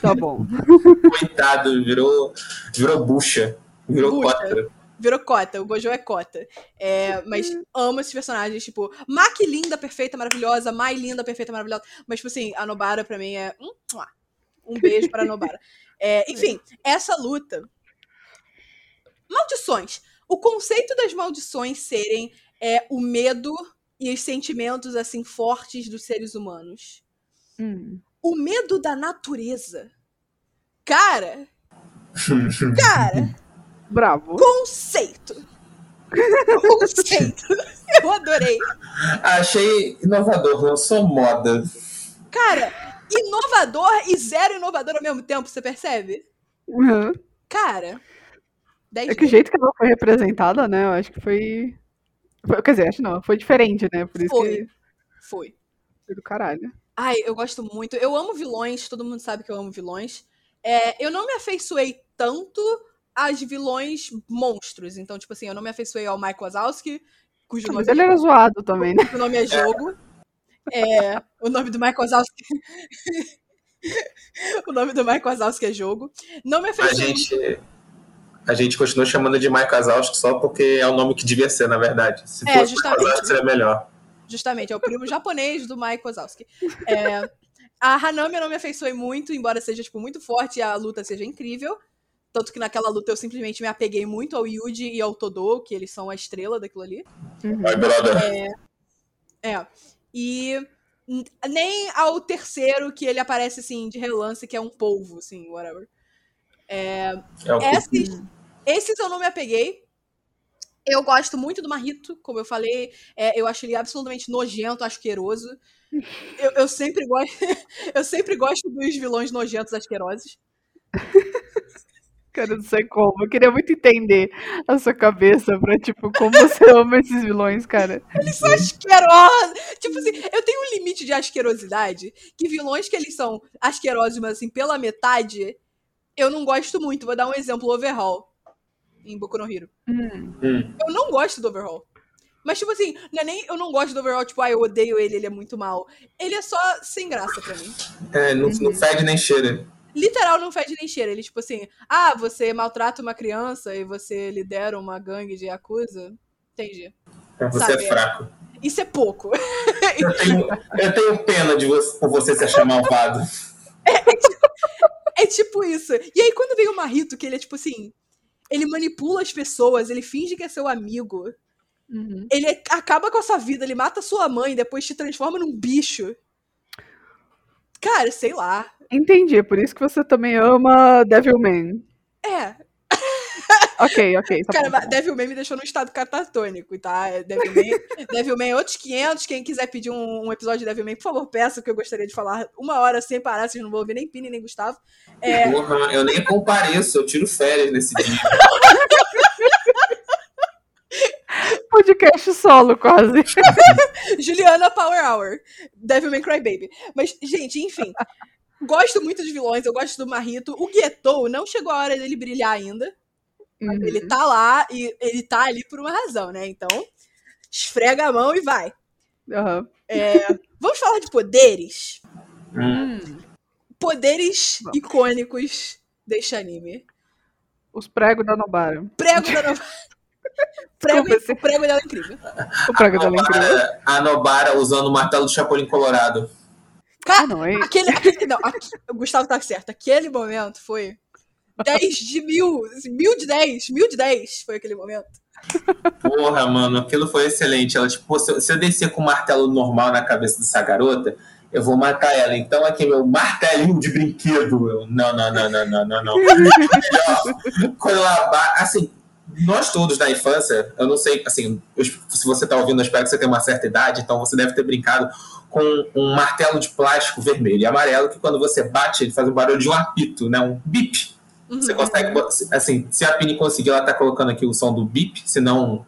Speaker 1: Tá bom.
Speaker 3: Coitado, virou, virou bucha. Virou
Speaker 2: Bucha.
Speaker 3: cota.
Speaker 2: Virou cota, o Gojo é cota. É, mas amo esses personagens, tipo, Maki linda, perfeita, maravilhosa, Mai linda, perfeita, maravilhosa. Mas, tipo assim, a Nobara pra mim é. Um beijo para a Nobara. É, enfim, essa luta. Maldições. O conceito das maldições serem é, o medo e os sentimentos assim fortes dos seres humanos.
Speaker 1: Hum.
Speaker 2: O medo da natureza. Cara. Cara.
Speaker 1: Bravo.
Speaker 2: Conceito. Conceito. Eu adorei.
Speaker 3: Achei inovador, lançou moda.
Speaker 2: Cara, inovador e zero inovador ao mesmo tempo, você percebe?
Speaker 1: Uhum.
Speaker 2: Cara. 10
Speaker 1: É que o jeito que ela foi representada, né? Eu acho que foi. foi- quer dizer, acho não, foi diferente, né? Por isso
Speaker 2: Foi.
Speaker 1: que
Speaker 2: Foi.
Speaker 1: foi do caralho.
Speaker 2: Ai, eu gosto muito. Eu amo vilões, todo mundo sabe que eu amo vilões. É, eu não me afeiçoei tanto aos vilões monstros. Então, tipo assim, eu não me afeiçoei ao Mike Wazowski, cujo
Speaker 1: Ah,
Speaker 2: nome,
Speaker 1: Mas ele era zoado também, né?
Speaker 2: cujo nome é jogo. É, o nome do Mike Wazowski. o nome do Mike Wazowski é jogo. Não me
Speaker 3: A
Speaker 2: afeiçoei.
Speaker 3: gente, a gente continua chamando de Mike Wazowski só porque é o nome que devia ser, na verdade. Se
Speaker 2: É,
Speaker 3: fosse
Speaker 2: justamente.
Speaker 3: Wazowski, seria melhor.
Speaker 2: Justamente, é o primo japonês do Mike Wazowski. É, a Hanami eu não me afeiçoei muito, embora seja, tipo, muito forte e a luta seja incrível. Tanto que naquela luta eu simplesmente me apeguei muito ao Yuji e ao Todo, que eles são a estrela daquilo ali.
Speaker 3: Vai, brother.
Speaker 2: É. E nem ao terceiro, que ele aparece, assim, de relance, que é um polvo, assim, whatever.
Speaker 3: É o que
Speaker 2: Esses, esses eu não me apeguei. Eu gosto muito do Marrito, como eu falei. É, eu acho ele absolutamente nojento, asqueroso. Eu, eu sempre gosto. eu sempre gosto dos vilões nojentos asquerosos.
Speaker 1: Cara, eu não sei como. Eu queria muito entender a sua cabeça pra, tipo, como você ama esses vilões, cara.
Speaker 2: Eles são asquerosos! Tipo assim, eu tenho um limite de asquerosidade que vilões que eles são asquerosos, mas assim, pela metade, eu não gosto muito. Vou dar um exemplo: Overhaul. Em Boku no Hero.
Speaker 1: Hum.
Speaker 3: Hum.
Speaker 2: Eu não gosto do Overhaul. Mas, tipo assim, não é nem eu não gosto do Overhaul, tipo, ah, eu odeio ele, ele é muito mal. Ele é só sem graça pra mim.
Speaker 3: É, não, não fede nem cheira.
Speaker 2: Literal, não fede nem cheira. Ele, tipo assim, ah, você maltrata uma criança e você lidera uma gangue de Yakuza. Entendi.
Speaker 3: É, Você
Speaker 2: Sabe,
Speaker 3: é fraco.
Speaker 2: Isso é pouco.
Speaker 3: Eu tenho, eu tenho pena de você, por você se achar malvado.
Speaker 2: É tipo isso. E aí, quando vem o Marrito, que ele é tipo assim. Ele manipula as pessoas, ele finge que é seu amigo.
Speaker 1: Uhum.
Speaker 2: Ele é- acaba com a sua vida, ele mata sua mãe, depois te transforma num bicho. Cara, sei lá.
Speaker 1: Entendi, por isso que você também ama Devilman.
Speaker 2: É,
Speaker 1: Ok, ok. Tá
Speaker 2: cara,
Speaker 1: bom, tá.
Speaker 2: Devilman me deixou num estado catatônico, tá? Devilman, Devilman é outros 500. Quem quiser pedir um, um episódio de Devilman, por favor, peça, que eu gostaria de falar uma hora sem parar, vocês não vão ouvir nem Pini nem Gustavo. É,
Speaker 3: Porra, eu nem compareço, eu tiro férias nesse dia.
Speaker 1: Podcast solo, quase.
Speaker 2: Juliana Power Hour. Devilman Crybaby. Mas, gente, enfim. gosto muito dos vilões, eu gosto do Marrito. O Guetou não chegou a hora dele brilhar ainda.
Speaker 1: Uhum.
Speaker 2: Ele tá lá e ele tá ali por uma razão, né? Então, esfrega a mão e vai.
Speaker 1: Aham.
Speaker 2: Vamos falar de poderes?
Speaker 3: Hum.
Speaker 2: Poderes icônicos deste anime.
Speaker 1: Os pregos da Nobara.
Speaker 2: Prego da Nova. Prego, o prego dela é incrível.
Speaker 1: O prego dela é incrível.
Speaker 3: A Nobara usando o martelo do Chapolin Colorado.
Speaker 1: Ah,
Speaker 2: Cara,
Speaker 1: não, é.
Speaker 2: aquele, aquele. Não, aqui- o Gustavo tá certo. Aquele momento foi 10 de mil. assim, Mil de 10. Mil de 10 foi aquele momento.
Speaker 3: Porra, mano, aquilo foi excelente. Ela, tipo, se eu, se eu descer com o martelo normal na cabeça dessa garota, eu vou matar ela. Então aqui meu martelinho de brinquedo. Eu, não, não, não, não, não, não, não. Quando ela assim, nós todos na infância, eu não sei, assim, se você está ouvindo, eu espero que você tenha uma certa idade, então você deve ter brincado com um martelo de plástico vermelho e amarelo que quando você bate, ele faz um barulho de um apito, né? Um bip. Você uhum. consegue, assim, se a Pini conseguir, ela tá colocando aqui o som do bip, senão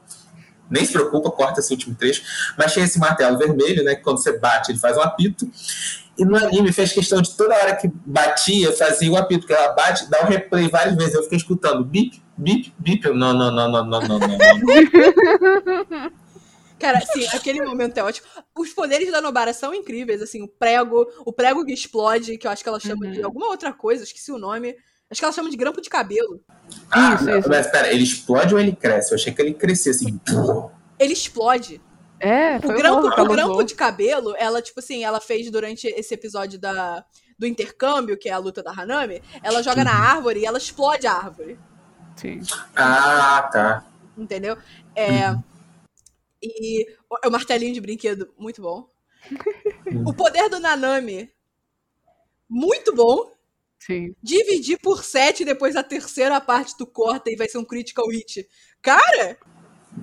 Speaker 3: nem se preocupa, corta esse último trecho. Mas tinha esse martelo vermelho, né? Que quando você bate, ele faz um apito. E no anime fez questão de toda hora que batia, fazia o apito, que ela bate, dá um replay várias vezes. Eu fiquei escutando bip, bip, bip. Não, não, não, não, não, não, não.
Speaker 2: Cara, sim, aquele momento é ótimo. Os poderes da Nobara são incríveis, assim, o prego, o prego que explode, que eu acho que ela chama uhum. de alguma outra coisa, esqueci o nome. Acho que ela chama de grampo de cabelo.
Speaker 3: Ah, isso, isso. Mas pera, ele explode ou ele cresce? Eu achei que ele crescia assim.
Speaker 2: Ele explode.
Speaker 1: É,
Speaker 2: foi o grampo, o grampo de cabelo, ela, tipo assim, ela fez durante esse episódio da, do intercâmbio, que é a luta da Hanami, ela joga uhum. na árvore e ela explode a árvore.
Speaker 1: Sim.
Speaker 3: Ah, tá.
Speaker 2: Entendeu? É. Uhum. E o martelinho de brinquedo, muito bom. o poder do Nanami, muito bom.
Speaker 1: Sim.
Speaker 2: Dividir por 7 depois a terceira parte tu corta e vai ser um critical hit. Cara!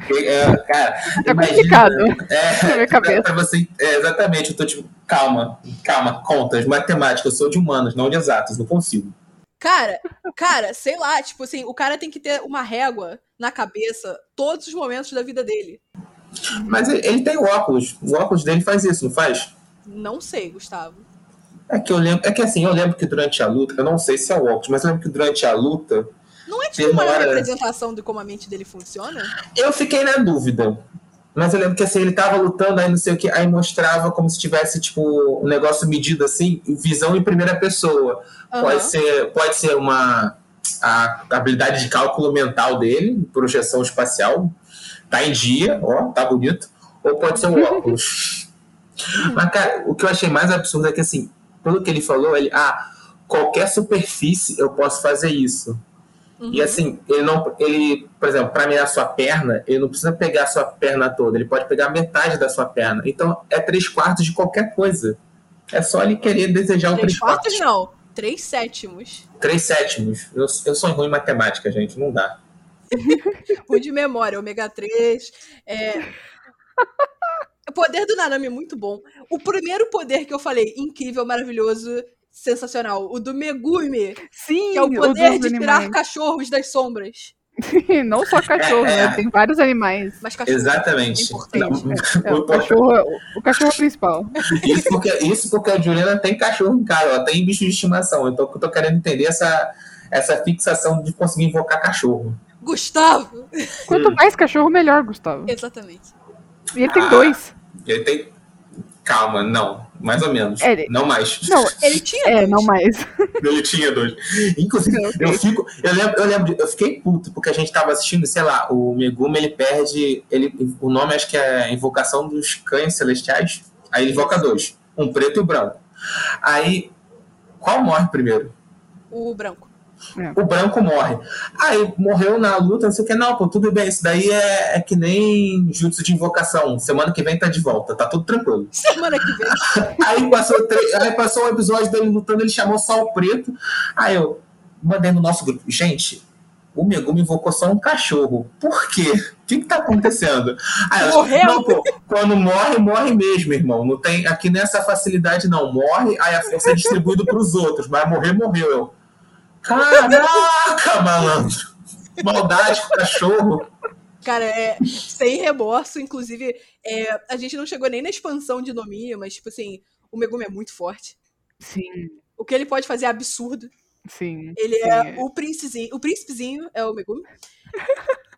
Speaker 3: É, cara,
Speaker 1: é complicado.
Speaker 3: É, pra, pra você, é, exatamente, eu tô tipo, calma, calma, contas, matemática, eu sou de humanos, não de exatos, não consigo.
Speaker 2: Cara, cara, sei lá, tipo assim, o cara tem que ter uma régua na cabeça todos os momentos da vida dele.
Speaker 3: Mas ele, ele tem o óculos. O óculos dele faz isso, não faz?
Speaker 2: Não sei, Gustavo.
Speaker 3: É que eu lembro. É que assim, eu lembro que durante a luta, eu não sei se é o óculos, mas eu lembro que durante a luta.
Speaker 2: Não é tipo uma hora... representação de como a mente dele funciona?
Speaker 3: Eu fiquei na dúvida. Mas eu lembro que assim, ele tava lutando, aí não sei o que, aí mostrava como se tivesse, tipo, um negócio medido assim, visão em primeira pessoa. Uhum. Pode ser, pode ser uma a habilidade de cálculo mental dele, projeção espacial, tá em dia, ó, tá bonito, ou pode ser um óculos. Mas, cara, o que eu achei mais absurdo é que, assim, pelo que ele falou, ele, ah, qualquer superfície eu posso fazer isso. Uhum. E assim, ele não, ele, por exemplo, para mirar sua perna, ele não precisa pegar a sua perna toda, ele pode pegar metade da sua perna. Então, é três quartos de qualquer coisa. É só ele querer desejar um três, três quartos.
Speaker 2: quartos não, três sétimos.
Speaker 3: Três sétimos. Eu, eu sou ruim em matemática, gente, não dá.
Speaker 2: o de memória, ômega 3. É... O poder do Nanami é muito bom. O primeiro poder que eu falei, incrível, maravilhoso, sensacional. O do Megumi.
Speaker 1: Sim,
Speaker 2: que é o poder de tirar animais. cachorros das sombras.
Speaker 1: Não só cachorro, é, né? Tem vários animais.
Speaker 2: Mas cachorro
Speaker 3: Exatamente.
Speaker 2: É importante.
Speaker 1: É, o, cachorro, é o cachorro principal.
Speaker 3: Isso porque, isso porque a Juliana tem cachorro em casa, ela tem bicho de estimação. Então eu tô querendo entender essa, essa fixação de conseguir invocar cachorro.
Speaker 2: Gustavo!
Speaker 1: Quanto mais cachorro, melhor, Gustavo.
Speaker 2: Exatamente.
Speaker 1: E ele tem ah, dois.
Speaker 3: Ele tem. Calma, não. Mais ou menos. Ele... Não mais.
Speaker 1: Não, ele tinha É, dois. não mais.
Speaker 3: Ele tinha dois. Inclusive, eu fico. Eu lembro, eu lembro, eu fiquei puto, porque a gente tava assistindo, sei lá, o Megumi ele perde. Ele, o nome acho que é Invocação dos Cães Celestiais. Aí ele invoca dois. Um preto e um branco. Aí. Qual morre primeiro?
Speaker 2: O branco.
Speaker 3: É. O branco morre. Aí morreu na luta, não sei o que. Não, pô, tudo bem. Isso daí é, é que nem jutsu de invocação. Semana que vem tá de volta, tá tudo tranquilo.
Speaker 2: Semana que vem.
Speaker 3: aí, passou aí passou um episódio dele lutando, ele chamou Sal Preto. Aí eu mandei no nosso grupo. Gente, o Megumi invocou só um cachorro. Por quê? O que, que tá acontecendo?
Speaker 2: Aí Morreu? Não,
Speaker 3: pô, quando morre, morre mesmo, irmão. Não tem aqui nessa facilidade, não. Morre, aí a força é distribuída pros outros. Mas morrer, morreu. Eu, Caraca, malandro! Maldade com cachorro.
Speaker 2: Cara, é sem remorso. Inclusive, é, a gente não chegou nem na expansão de Nomia, mas, tipo assim, o Megumi é muito forte.
Speaker 1: Sim.
Speaker 2: O que ele pode fazer é absurdo.
Speaker 1: Sim.
Speaker 2: Ele
Speaker 1: sim,
Speaker 2: é, é, o príncipezinho. O príncipezinho é o Megumi.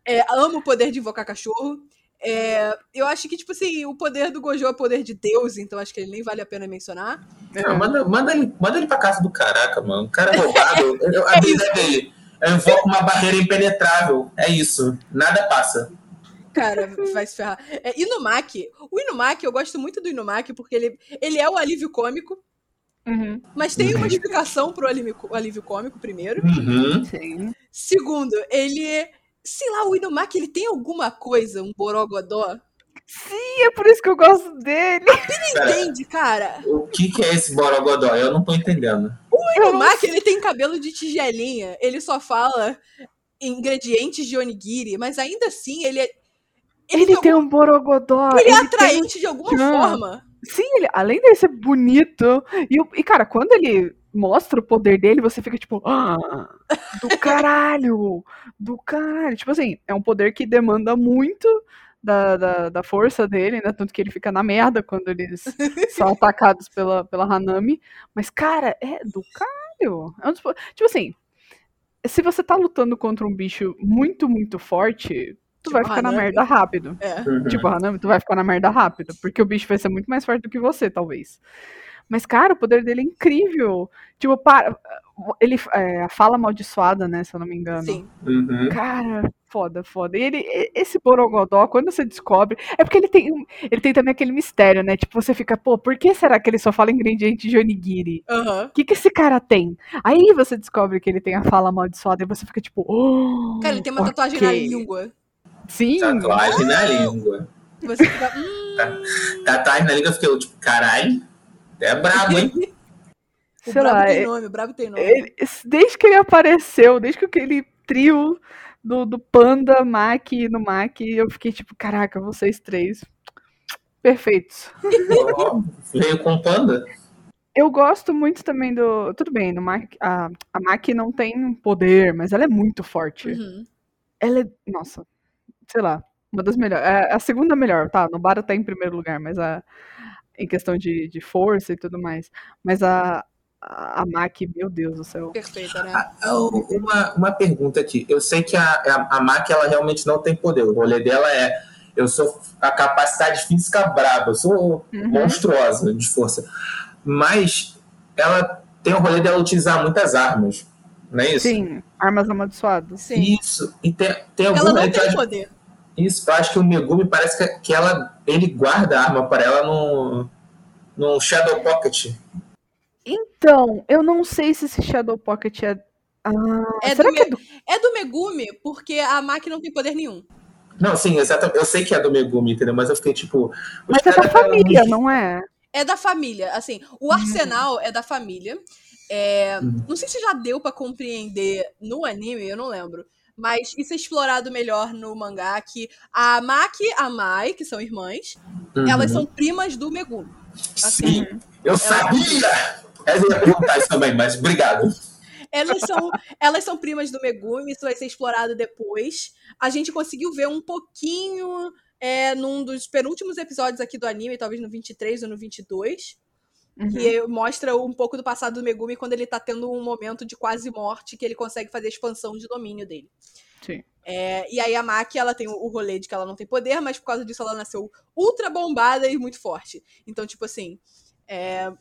Speaker 2: é, ama o poder de invocar cachorro. É, eu acho que, tipo assim, o poder do Gojo é o poder de Deus, então acho que ele nem vale a pena mencionar.
Speaker 3: É, manda, manda, ele, manda ele pra casa do caraca, mano. O cara é roubado. eu, a vida é dele. Eu invoco uma barreira impenetrável. É isso. Nada passa.
Speaker 2: Cara, vai se ferrar. É, Inumaki. O Inumaki, eu gosto muito do Inumaki porque ele, ele é o alívio cômico.
Speaker 1: Uhum.
Speaker 2: Mas tem uma explicação pro alívio, alívio cômico, primeiro.
Speaker 3: Uhum.
Speaker 2: Segundo, ele sei lá, o Inumaki, ele tem alguma coisa, um borogodó,
Speaker 1: Sim, é por isso que eu gosto dele.
Speaker 3: Pera,
Speaker 2: Entende, cara?
Speaker 3: o que, que é esse Borogodó? Eu não tô entendendo.
Speaker 2: O
Speaker 1: não
Speaker 2: Mac, ele tem cabelo de tigelinha. Ele só fala ingredientes de onigiri, mas ainda assim, ele é...
Speaker 1: Ele tem um borogodó.
Speaker 2: Ele é
Speaker 1: ele tem-
Speaker 2: atraente de alguma forma.
Speaker 1: Sim, ele, além dele ser bonito. E, e, cara, quando ele mostra o poder dele, você fica tipo. "Ah, do caralho! Do caralho! Tipo assim, é um poder que demanda muito da, da, da força dele, né? Tanto que ele fica na merda quando eles são atacados pela, pela Hanami. Mas, cara, é do caralho! É um tipo assim, se você tá lutando contra um bicho muito, muito forte, tu
Speaker 2: Tipo
Speaker 1: vai ficar na
Speaker 2: Hanami.
Speaker 1: merda rápido.
Speaker 2: É.
Speaker 1: Tipo, a Hanami, tu vai ficar na merda rápido. Porque o bicho vai ser muito mais forte do que você, talvez. Mas, cara, o poder dele é incrível. Tipo, para. Ele. É, a fala amaldiçoada, né? Se eu não me engano.
Speaker 2: Sim.
Speaker 3: Uhum.
Speaker 1: Cara, foda, foda. E ele, esse Borogodó, quando você descobre. É porque ele tem, um- ele tem também aquele mistério, né? Tipo, você fica, pô, por que será que ele só fala ingrediente de onigiri?
Speaker 2: Aham.
Speaker 1: O que, que esse cara tem? Aí você descobre que ele tem a fala amaldiçoada e você fica tipo, oh,
Speaker 2: Cara, ele tem uma tatuagem na língua.
Speaker 1: Sim,
Speaker 3: Tatuagem na língua.
Speaker 2: Você fica. Hum,
Speaker 3: Tatuagem na língua, eu fiquei tipo, caralho. É brabo, hein?
Speaker 2: o
Speaker 1: sei
Speaker 2: Brabo
Speaker 1: lá.
Speaker 2: tem
Speaker 1: é-
Speaker 2: nome, o Brabo tem nome.
Speaker 1: Ele- desde que ele apareceu, desde que aquele trio do, do Panda, Mac e no Mac, eu fiquei tipo, caraca, vocês três. Perfeitos.
Speaker 3: Veio com panda.
Speaker 1: Eu gosto muito também do. Tudo bem, no Mac, a, a Mac não tem poder, mas ela é muito forte.
Speaker 2: Uhum.
Speaker 1: Ela é. Nossa, sei lá. Uma das melhores. É a segunda melhor, tá? No Bara tá em primeiro lugar, mas a. Em questão de, de força e tudo mais. Mas a. A Mac, meu Deus do céu.
Speaker 2: Perfeita, né?
Speaker 3: Ah, Uma, uma pergunta aqui. Eu sei que a, a, a Mac, ela realmente não tem poder. O rolê dela é. Eu sou a capacidade física braba, eu sou
Speaker 1: Uhum.
Speaker 3: monstruosa de força. Mas ela tem o rolê dela utilizar muitas armas. Não é isso?
Speaker 1: Sim, armas amaldiçoadas.
Speaker 2: Sim.
Speaker 3: Isso. E tem, tem algum
Speaker 2: Ela não tem poder.
Speaker 3: Isso, eu acho que o Megumi parece que, que ela, ele guarda a arma para ela no, no Shadow Pocket.
Speaker 1: Então, eu não sei se esse Shadow Pocket é. Ah,
Speaker 2: É
Speaker 1: será
Speaker 2: do
Speaker 1: que é do.
Speaker 2: É do Megumi, porque a máquina não tem poder nenhum.
Speaker 3: Não, sim, exatamente. Eu sei que é do Megumi, entendeu? Mas eu fiquei tipo.
Speaker 1: Mas é da
Speaker 3: falam
Speaker 1: família, não é?
Speaker 2: É da família. Assim, o arsenal é da família. É,
Speaker 3: Uhum.
Speaker 2: Não sei se já deu pra compreender no anime, eu não lembro. Mas isso é explorado melhor no mangá, que a Maki e a Mai, que são irmãs,
Speaker 3: Uhum.
Speaker 2: elas são primas do Megumi. assim,
Speaker 3: Sim, eu sabia! Eu ia perguntar isso também, mas obrigado.
Speaker 2: Elas são, elas são primas do Megumi, isso vai ser explorado depois. A gente conseguiu ver um pouquinho é, num dos penúltimos episódios aqui do anime, talvez no 23 ou no 22,
Speaker 1: Uhum.
Speaker 2: que mostra um pouco do passado do Megumi quando ele tá tendo um momento de quase morte que ele consegue fazer a expansão de domínio dele.
Speaker 1: Sim.
Speaker 2: É, e aí a Maki, ela tem o rolê de que ela não tem poder, mas por causa disso ela nasceu ultra bombada e muito forte. Então, tipo assim, é,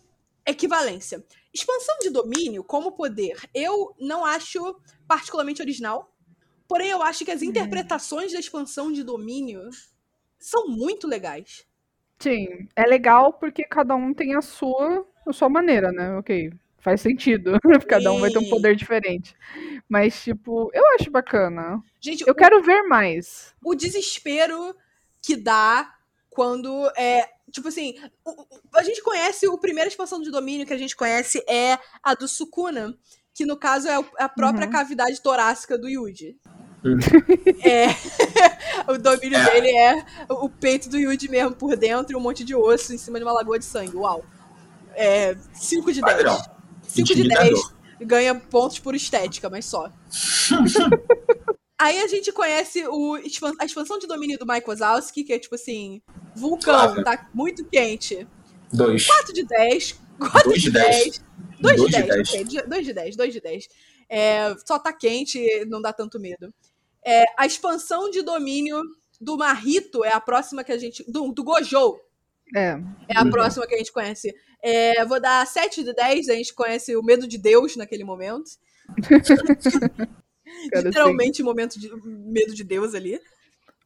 Speaker 2: equivalência. Expansão de domínio como poder, eu não acho particularmente original. Porém, eu acho que as interpretações da expansão de domínio são muito legais.
Speaker 1: Sim, é legal porque cada um tem a sua, a sua maneira, né? Ok, faz sentido. cada um vai ter um poder diferente. Mas, tipo, eu acho bacana.
Speaker 2: Gente,
Speaker 1: Eu quero ver mais.
Speaker 2: o desespero que dá quando é. Tipo assim, o- o- a gente conhece, o primeira expansão de domínio que a gente conhece é a do Sukuna, que no caso é o- a própria
Speaker 1: Uhum.
Speaker 2: cavidade torácica do Yuji.
Speaker 3: Uhum.
Speaker 2: É, o domínio
Speaker 3: É.
Speaker 2: dele é o peito do Yuji mesmo por dentro e um monte de osso em cima de uma lagoa de sangue. Uau. É 5 de 10.
Speaker 3: Padrão.
Speaker 2: 5 de
Speaker 3: Intimidador.
Speaker 2: 10 ganha pontos por estética, mas só. Aí a gente conhece o, a expansão de domínio do Mike Wazowski, que é tipo assim, vulcão,
Speaker 3: Suave.
Speaker 2: tá muito quente.
Speaker 3: Dois.
Speaker 2: 4 de 10, 4
Speaker 3: Dois
Speaker 2: de
Speaker 3: de
Speaker 2: 10,
Speaker 3: 10.
Speaker 2: 2 de
Speaker 3: Dois de
Speaker 2: 10,
Speaker 3: 10.
Speaker 2: ok, 2 de 10, 2 de 10. É, só tá quente, não dá tanto medo. É, a expansão de domínio do Marrito é a próxima que a gente. Do, do Gojo
Speaker 1: É.
Speaker 2: é a
Speaker 3: Uhum.
Speaker 2: próxima que a gente conhece. É, vou dar 7 de 10, a gente conhece o medo de Deus naquele momento.
Speaker 1: Cara,
Speaker 2: Literalmente momento de medo de Deus ali.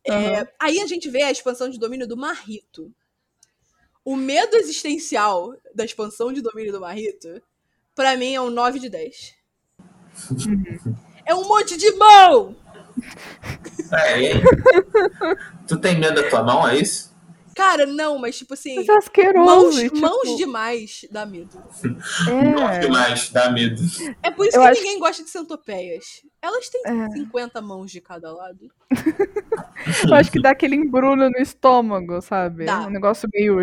Speaker 2: É,
Speaker 1: Aham.
Speaker 2: aí a gente vê a expansão de domínio do Marrito. O medo existencial da expansão de domínio do Marrito, pra mim, é um 9 de 10. É um monte de mão!
Speaker 3: É, tu tem medo da tua mão, é isso?
Speaker 2: Cara, não, mas tipo assim.
Speaker 1: Mas é asqueroso.
Speaker 2: Mãos,
Speaker 1: tipo,
Speaker 2: mãos demais dá medo.
Speaker 1: É,
Speaker 3: demais, dá medo.
Speaker 2: É por isso
Speaker 1: Eu
Speaker 2: que
Speaker 1: acho-
Speaker 2: ninguém gosta de centopeias. Elas têm
Speaker 1: É.
Speaker 2: 50 mãos de cada lado.
Speaker 1: eu acho que dá aquele embrulho no estômago, sabe?
Speaker 2: Dá.
Speaker 1: Um negócio meio.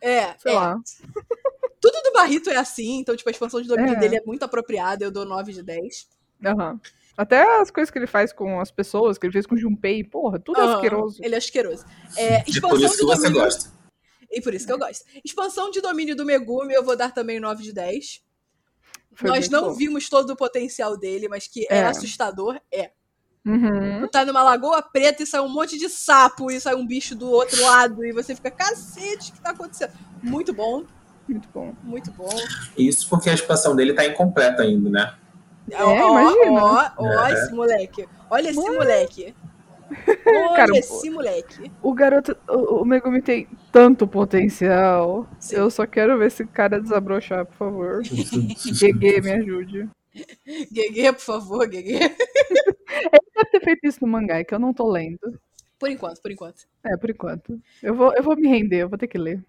Speaker 2: É,
Speaker 1: Sei
Speaker 2: é.
Speaker 1: lá.
Speaker 2: Tudo do Barrito é assim, então, tipo, a expansão de domínio
Speaker 1: É.
Speaker 2: dele é muito apropriada, eu dou 9 de 10.
Speaker 1: Aham. Até as coisas que ele faz com as pessoas, que ele fez com o Junpei, porra, tudo é
Speaker 2: Aham,
Speaker 1: asqueroso.
Speaker 2: Ele é asqueroso. É,
Speaker 3: E por
Speaker 2: expansão
Speaker 3: isso
Speaker 2: de
Speaker 3: que você
Speaker 2: domínio.
Speaker 3: gosta.
Speaker 2: E por isso que eu gosto. Expansão de domínio do Megumi, eu vou dar também 9 de 10.
Speaker 1: Foi
Speaker 2: Nós não
Speaker 1: bom.
Speaker 2: vimos todo o potencial dele, mas que é,
Speaker 1: É.
Speaker 2: assustador, é.
Speaker 1: Uhum.
Speaker 2: Tá numa lagoa preta e sai um monte de sapo e sai um bicho do outro lado e você fica, cacete, o que tá acontecendo? Muito bom,
Speaker 1: Muito bom.
Speaker 2: muito bom.
Speaker 3: Isso porque a expansão dele tá incompleta ainda, né?
Speaker 1: É,
Speaker 2: ó,
Speaker 1: imagina.
Speaker 2: ó, ó
Speaker 3: É.
Speaker 2: esse moleque. Olha esse moleque. Olha
Speaker 1: Cara,
Speaker 2: esse moleque.
Speaker 1: O garoto, o, o Megumi tem tanto potencial.
Speaker 2: Sim.
Speaker 1: Eu só quero ver esse cara desabrochar, por favor. GG, me ajude.
Speaker 2: Gegê, por favor, Gegê.
Speaker 1: Deve ter feito isso no mangá, é que eu não tô lendo.
Speaker 2: Por enquanto, por enquanto.
Speaker 1: É, por enquanto. Eu vou, eu vou me render, eu vou ter que ler.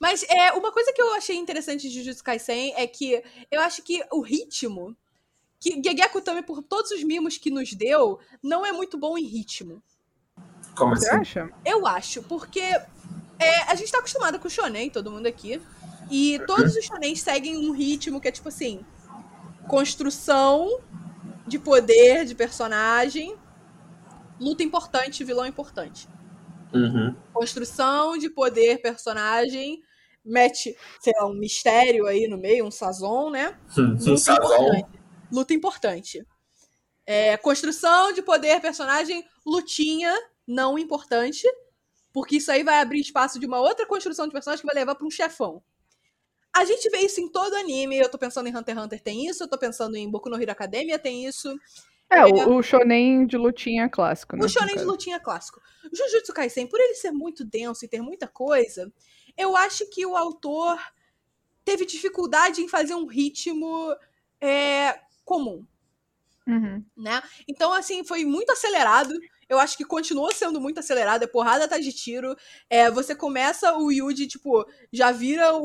Speaker 2: Mas é, uma coisa que eu achei interessante de Jujutsu Kaisen é que eu acho que o ritmo, que Gegeko também, por todos os mimos que nos deu, não é muito bom em ritmo.
Speaker 3: Como
Speaker 1: Você
Speaker 3: assim?
Speaker 1: acha?
Speaker 2: Eu acho, porque é, a gente tá acostumado com o shonen, todo mundo aqui, e todos os shonens seguem um ritmo que é tipo assim, construção de poder de personagem, luta importante, vilão importante.
Speaker 3: Uhum.
Speaker 2: Construção de poder, personagem, mete, sei lá, um mistério aí no meio, um sazon, né?
Speaker 3: Um
Speaker 2: Luta
Speaker 3: sazão.
Speaker 2: importante. Luta importante. É, construção de poder, personagem, lutinha não importante, porque isso aí vai abrir espaço de uma outra construção de personagem que vai levar pra um chefão. A gente vê isso em todo anime. Eu tô pensando em Hunter x Hunter tem isso, eu tô pensando em Boku no Hero Academia tem isso.
Speaker 1: É, o, o shonen de lutinha clássico, né?
Speaker 2: O shonen de lutinha clássico. Jujutsu Kaisen, por ele ser muito denso e ter muita coisa, eu acho que o autor teve dificuldade em fazer um ritmo é, comum,
Speaker 1: Uhum.
Speaker 2: né? Então, assim, foi muito acelerado. Eu acho que continuou sendo muito acelerado. É porrada atrás de tiro. É, você começa o Yuji, tipo, já vira o,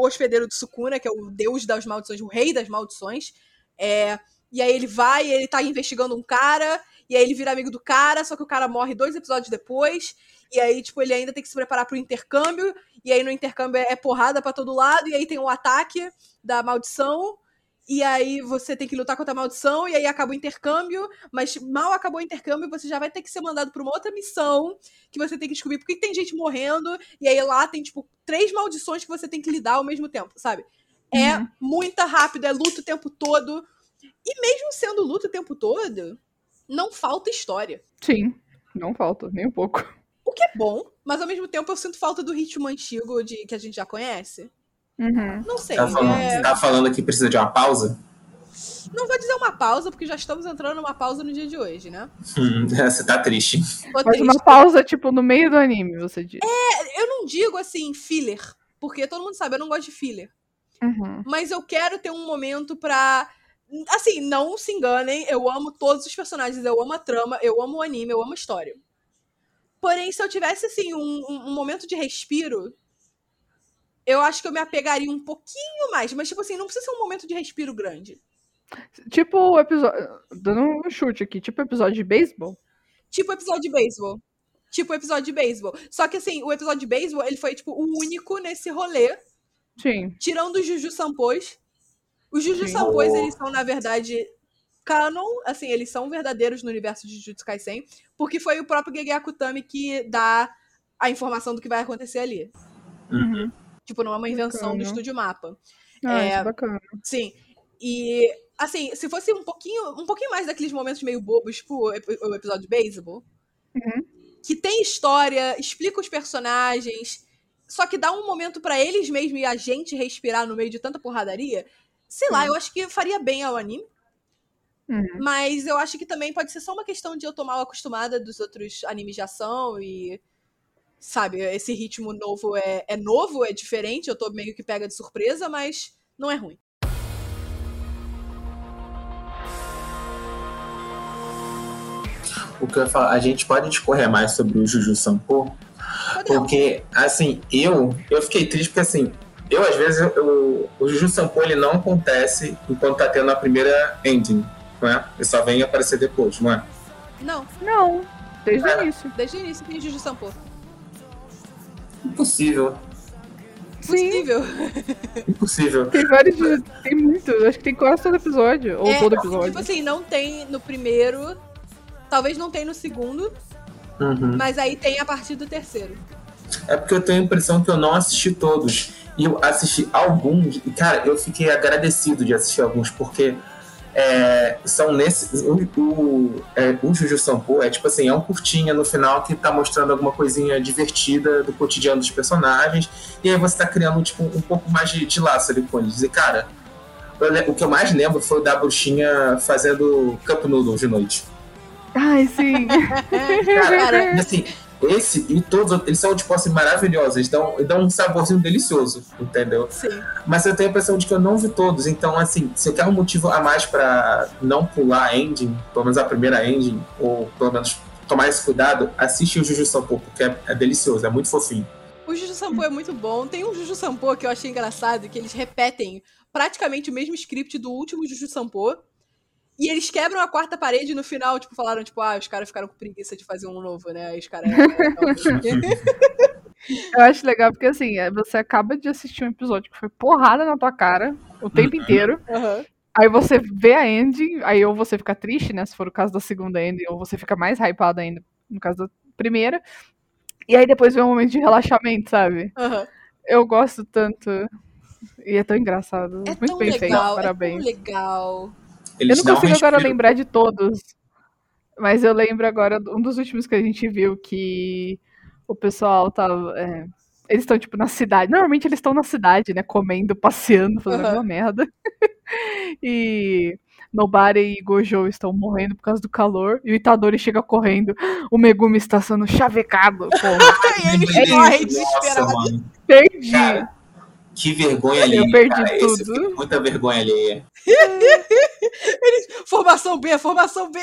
Speaker 2: o hospedeiro do Sukuna, que é o deus das maldições, o rei das maldições. É, e aí ele vai, ele tá investigando um cara, e aí ele vira amigo do cara, só que o cara morre dois episódios depois. E aí, tipo, ele ainda tem que se preparar pro intercâmbio. E aí no intercâmbio é, é porrada pra todo lado. E aí tem o ataque da maldição. E aí você tem que lutar contra a maldição, e aí acaba o intercâmbio, mas mal acabou o intercâmbio, você já vai ter que ser mandado pra uma outra missão, que você tem que descobrir por que tem gente morrendo, e aí lá tem, tipo, três maldições que você tem que lidar ao mesmo tempo, sabe? É
Speaker 1: Uhum.
Speaker 2: muito rápido, é luta o tempo todo. E mesmo sendo luta o tempo todo, não falta história.
Speaker 1: Sim, não falta, nem um pouco.
Speaker 2: O que é bom, mas ao mesmo tempo eu sinto falta do ritmo antigo de, que a gente já conhece.
Speaker 1: Uhum.
Speaker 2: Não sei.
Speaker 3: Tá falando,
Speaker 2: é-
Speaker 3: tá falando que precisa de uma pausa?
Speaker 2: Não vou dizer uma pausa, porque já estamos entrando numa pausa no dia de hoje, né?
Speaker 3: Hum, você tá triste.
Speaker 2: Tô
Speaker 1: Mas
Speaker 2: triste.
Speaker 1: uma pausa, tipo, no meio do anime, você diz.
Speaker 2: Eu não digo assim, filler, porque todo mundo sabe, eu não gosto de filler.
Speaker 1: Uhum.
Speaker 2: Mas eu quero ter um momento pra. Assim, não se enganem, eu amo todos os personagens, eu amo a trama, eu amo o anime, eu amo a história. Porém, se eu tivesse, assim, um- um momento de respiro, eu acho que eu me apegaria um pouquinho mais. Mas, tipo assim, não precisa ser um momento de respiro grande.
Speaker 1: Tipo o episódio. Dando um chute aqui, tipo episódio de beisebol.
Speaker 2: Tipo o episódio de beisebol. Tipo o episódio de beisebol. Só que, assim, o episódio de beisebol, ele foi, tipo, o único nesse rolê
Speaker 1: Sim.
Speaker 2: tirando os Juju Sampos. Os Juju
Speaker 1: Sim.
Speaker 2: Sampos, eles são, na verdade, canon, assim, eles são verdadeiros no universo de Jujutsu Kaisen, porque foi o próprio Gege Akutami que dá a informação do que vai acontecer ali.
Speaker 1: Uhum.
Speaker 2: Tipo, não é uma invenção do
Speaker 1: Bacana.
Speaker 2: Estúdio Mapa.
Speaker 1: Ah,
Speaker 2: É.
Speaker 1: é bacana.
Speaker 2: Sim. E, assim, se fosse um pouquinho, um pouquinho mais daqueles momentos meio bobos, tipo o ep- o episódio de beisebol,
Speaker 1: Uhum.
Speaker 2: que tem história, explica os personagens, só que dá um momento pra eles mesmos e a gente respirar no meio de tanta porradaria, sei lá,
Speaker 1: Sim.
Speaker 2: eu acho que faria bem ao anime.
Speaker 1: Uhum.
Speaker 2: Mas eu acho que também pode ser só uma questão de eu tô mal acostumada dos outros animes de ação e. Sabe, esse ritmo novo é, é novo, é diferente, eu tô meio que pega de surpresa, mas não é ruim.
Speaker 3: O que eu ia falar, a gente pode discorrer mais sobre o Juju Sampo, Porque, assim, eu, eu fiquei triste porque, assim, eu, às vezes, eu, o Juju Sampo, ele não acontece enquanto tá tendo a primeira ending, não é? Ele só vem aparecer depois, não é?
Speaker 2: Não,
Speaker 1: Não, desde
Speaker 3: É.
Speaker 1: o início.
Speaker 2: desde o início tem Juju Sampo.
Speaker 3: Impossível.
Speaker 1: Sim,
Speaker 2: Possível.
Speaker 3: Impossível.
Speaker 1: tem vários. Tem muito. Acho que tem quase todo episódio. Ou
Speaker 2: É,
Speaker 1: todo episódio.
Speaker 2: Tipo assim, não tem no primeiro, talvez não tem no segundo,
Speaker 3: Uhum.
Speaker 2: mas aí tem a partir do terceiro.
Speaker 3: É porque eu tenho a impressão que eu não assisti todos. E eu assisti alguns, e cara, eu fiquei agradecido de assistir alguns, porque é, são nesses. O, o, é, o Juju Sampo é tipo assim, é um curtinha no final que tá mostrando alguma coisinha divertida do cotidiano dos personagens, e aí você tá criando tipo, um pouco mais de, de laço ali com eles. E cara, eu o que eu mais lembro foi o da bruxinha fazendo Cup Noodles de noite.
Speaker 1: Ai, sim.
Speaker 3: Cara, e assim, esse e todos eles são, tipo assim, maravilhosos. Eles dão, dão um saborzinho delicioso, entendeu?
Speaker 2: Sim.
Speaker 3: Mas eu tenho a impressão de que eu não vi todos. Então, assim, se quer um motivo a mais pra não pular a ending, pelo menos a primeira ending, ou pelo menos tomar esse cuidado, assiste o Juju Sampo, porque é, é delicioso, é muito fofinho.
Speaker 2: O Juju Sampo é muito bom. Tem um Juju Sampo que eu achei engraçado, que eles repetem praticamente o mesmo script do último Juju Sampo. E eles quebram a quarta parede no final, tipo, falaram, tipo, ah, os caras ficaram com preguiça de fazer um novo, né? Aí os caras.
Speaker 1: Eu acho legal porque assim, é, você acaba de assistir um episódio que foi porrada na tua cara o tempo
Speaker 3: Uhum.
Speaker 1: inteiro.
Speaker 2: Aham.
Speaker 1: Aí você vê a ending, aí ou você fica triste, né? Se for o caso da segunda ending, ou você fica mais hypado ainda, no caso da primeira. E aí depois vem um momento de relaxamento, sabe?
Speaker 2: Aham.
Speaker 1: Eu gosto tanto. E é tão engraçado.
Speaker 2: É
Speaker 1: Muito
Speaker 2: tão
Speaker 1: bem feito,
Speaker 2: legal, é
Speaker 1: parabéns.
Speaker 2: tão legal.
Speaker 3: Eles
Speaker 1: eu não
Speaker 3: dão um
Speaker 1: consigo agora lembrar de todos. Mas eu lembro agora um dos últimos que a gente viu que o pessoal tava. é, eles estão, tipo, na cidade. Normalmente eles estão na cidade, né? Comendo, passeando, fazendo
Speaker 2: Aham.
Speaker 1: alguma merda. e Nobara e Gojo estão morrendo por causa do calor. E o Itadori chega correndo. O Megumi está sendo chavecado. Porra,
Speaker 2: Ai, eles
Speaker 3: É. Nossa, mano.
Speaker 1: perdi.
Speaker 3: Cara, que vergonha alheia.
Speaker 1: Eu perdi
Speaker 3: cara. Esse
Speaker 1: tudo.
Speaker 3: foi muita vergonha alheia.
Speaker 2: Formação B, formação B.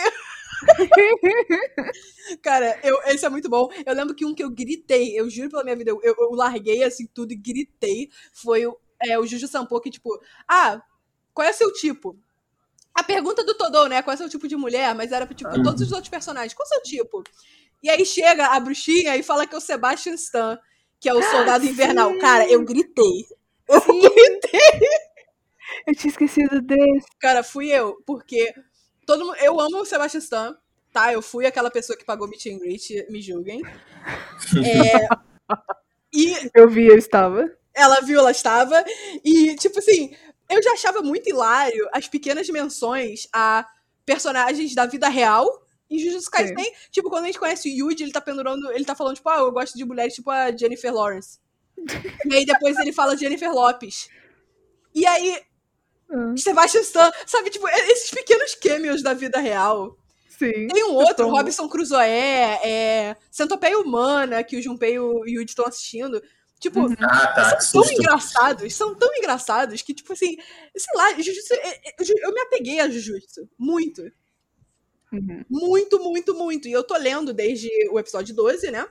Speaker 2: Cara, eu, esse é muito bom. Eu lembro que um que eu gritei, eu juro pela minha vida, eu, eu- eu larguei assim tudo e gritei. Foi o, é, o Juju Sampo, que tipo, ah, qual é seu tipo? A pergunta do Todô, né? Qual é seu tipo de mulher? Mas era tipo,
Speaker 3: Uhum.
Speaker 2: todos os outros personagens. Qual é o seu tipo? E aí chega a bruxinha e fala que é o Sebastian Stan, que é o soldado invernal. Cara, eu gritei. Eu gritei.
Speaker 1: Eu tinha esquecido desse.
Speaker 2: Cara, fui eu, porque todo mundo, eu amo o Sebastian Stan, tá? Eu fui aquela pessoa que pagou meet and greet, me julguem. É, e
Speaker 1: Eu vi, eu estava.
Speaker 2: ela viu, ela estava. E, tipo assim, eu já achava muito hilário as pequenas menções a personagens da vida real em Jujutsu Kaisen. Tipo, quando a gente conhece o Yuji, ele tá pendurando, ele tá falando, tipo, ah, eu gosto de mulheres tipo a Jennifer Lawrence. E aí depois ele fala Jennifer Lopes. E aí,
Speaker 1: Ah,
Speaker 2: Sebastian Stan, sabe, tipo, esses pequenos cameos da vida real.
Speaker 1: Sim.
Speaker 2: Tem um outro,
Speaker 1: Então-
Speaker 2: Robinson Crusoe, é, Centopeia Humana, que o Junpei e o Yuji estão assistindo. Tipo,
Speaker 3: Ah, tá.
Speaker 2: São tão engraçados, são tão engraçados que, tipo assim, sei lá, Jujutsu, é- é- eu, eu me apeguei a Jujutsu, muito.
Speaker 1: Uhum.
Speaker 2: Muito, muito, muito. E eu tô lendo desde o episódio 12, né?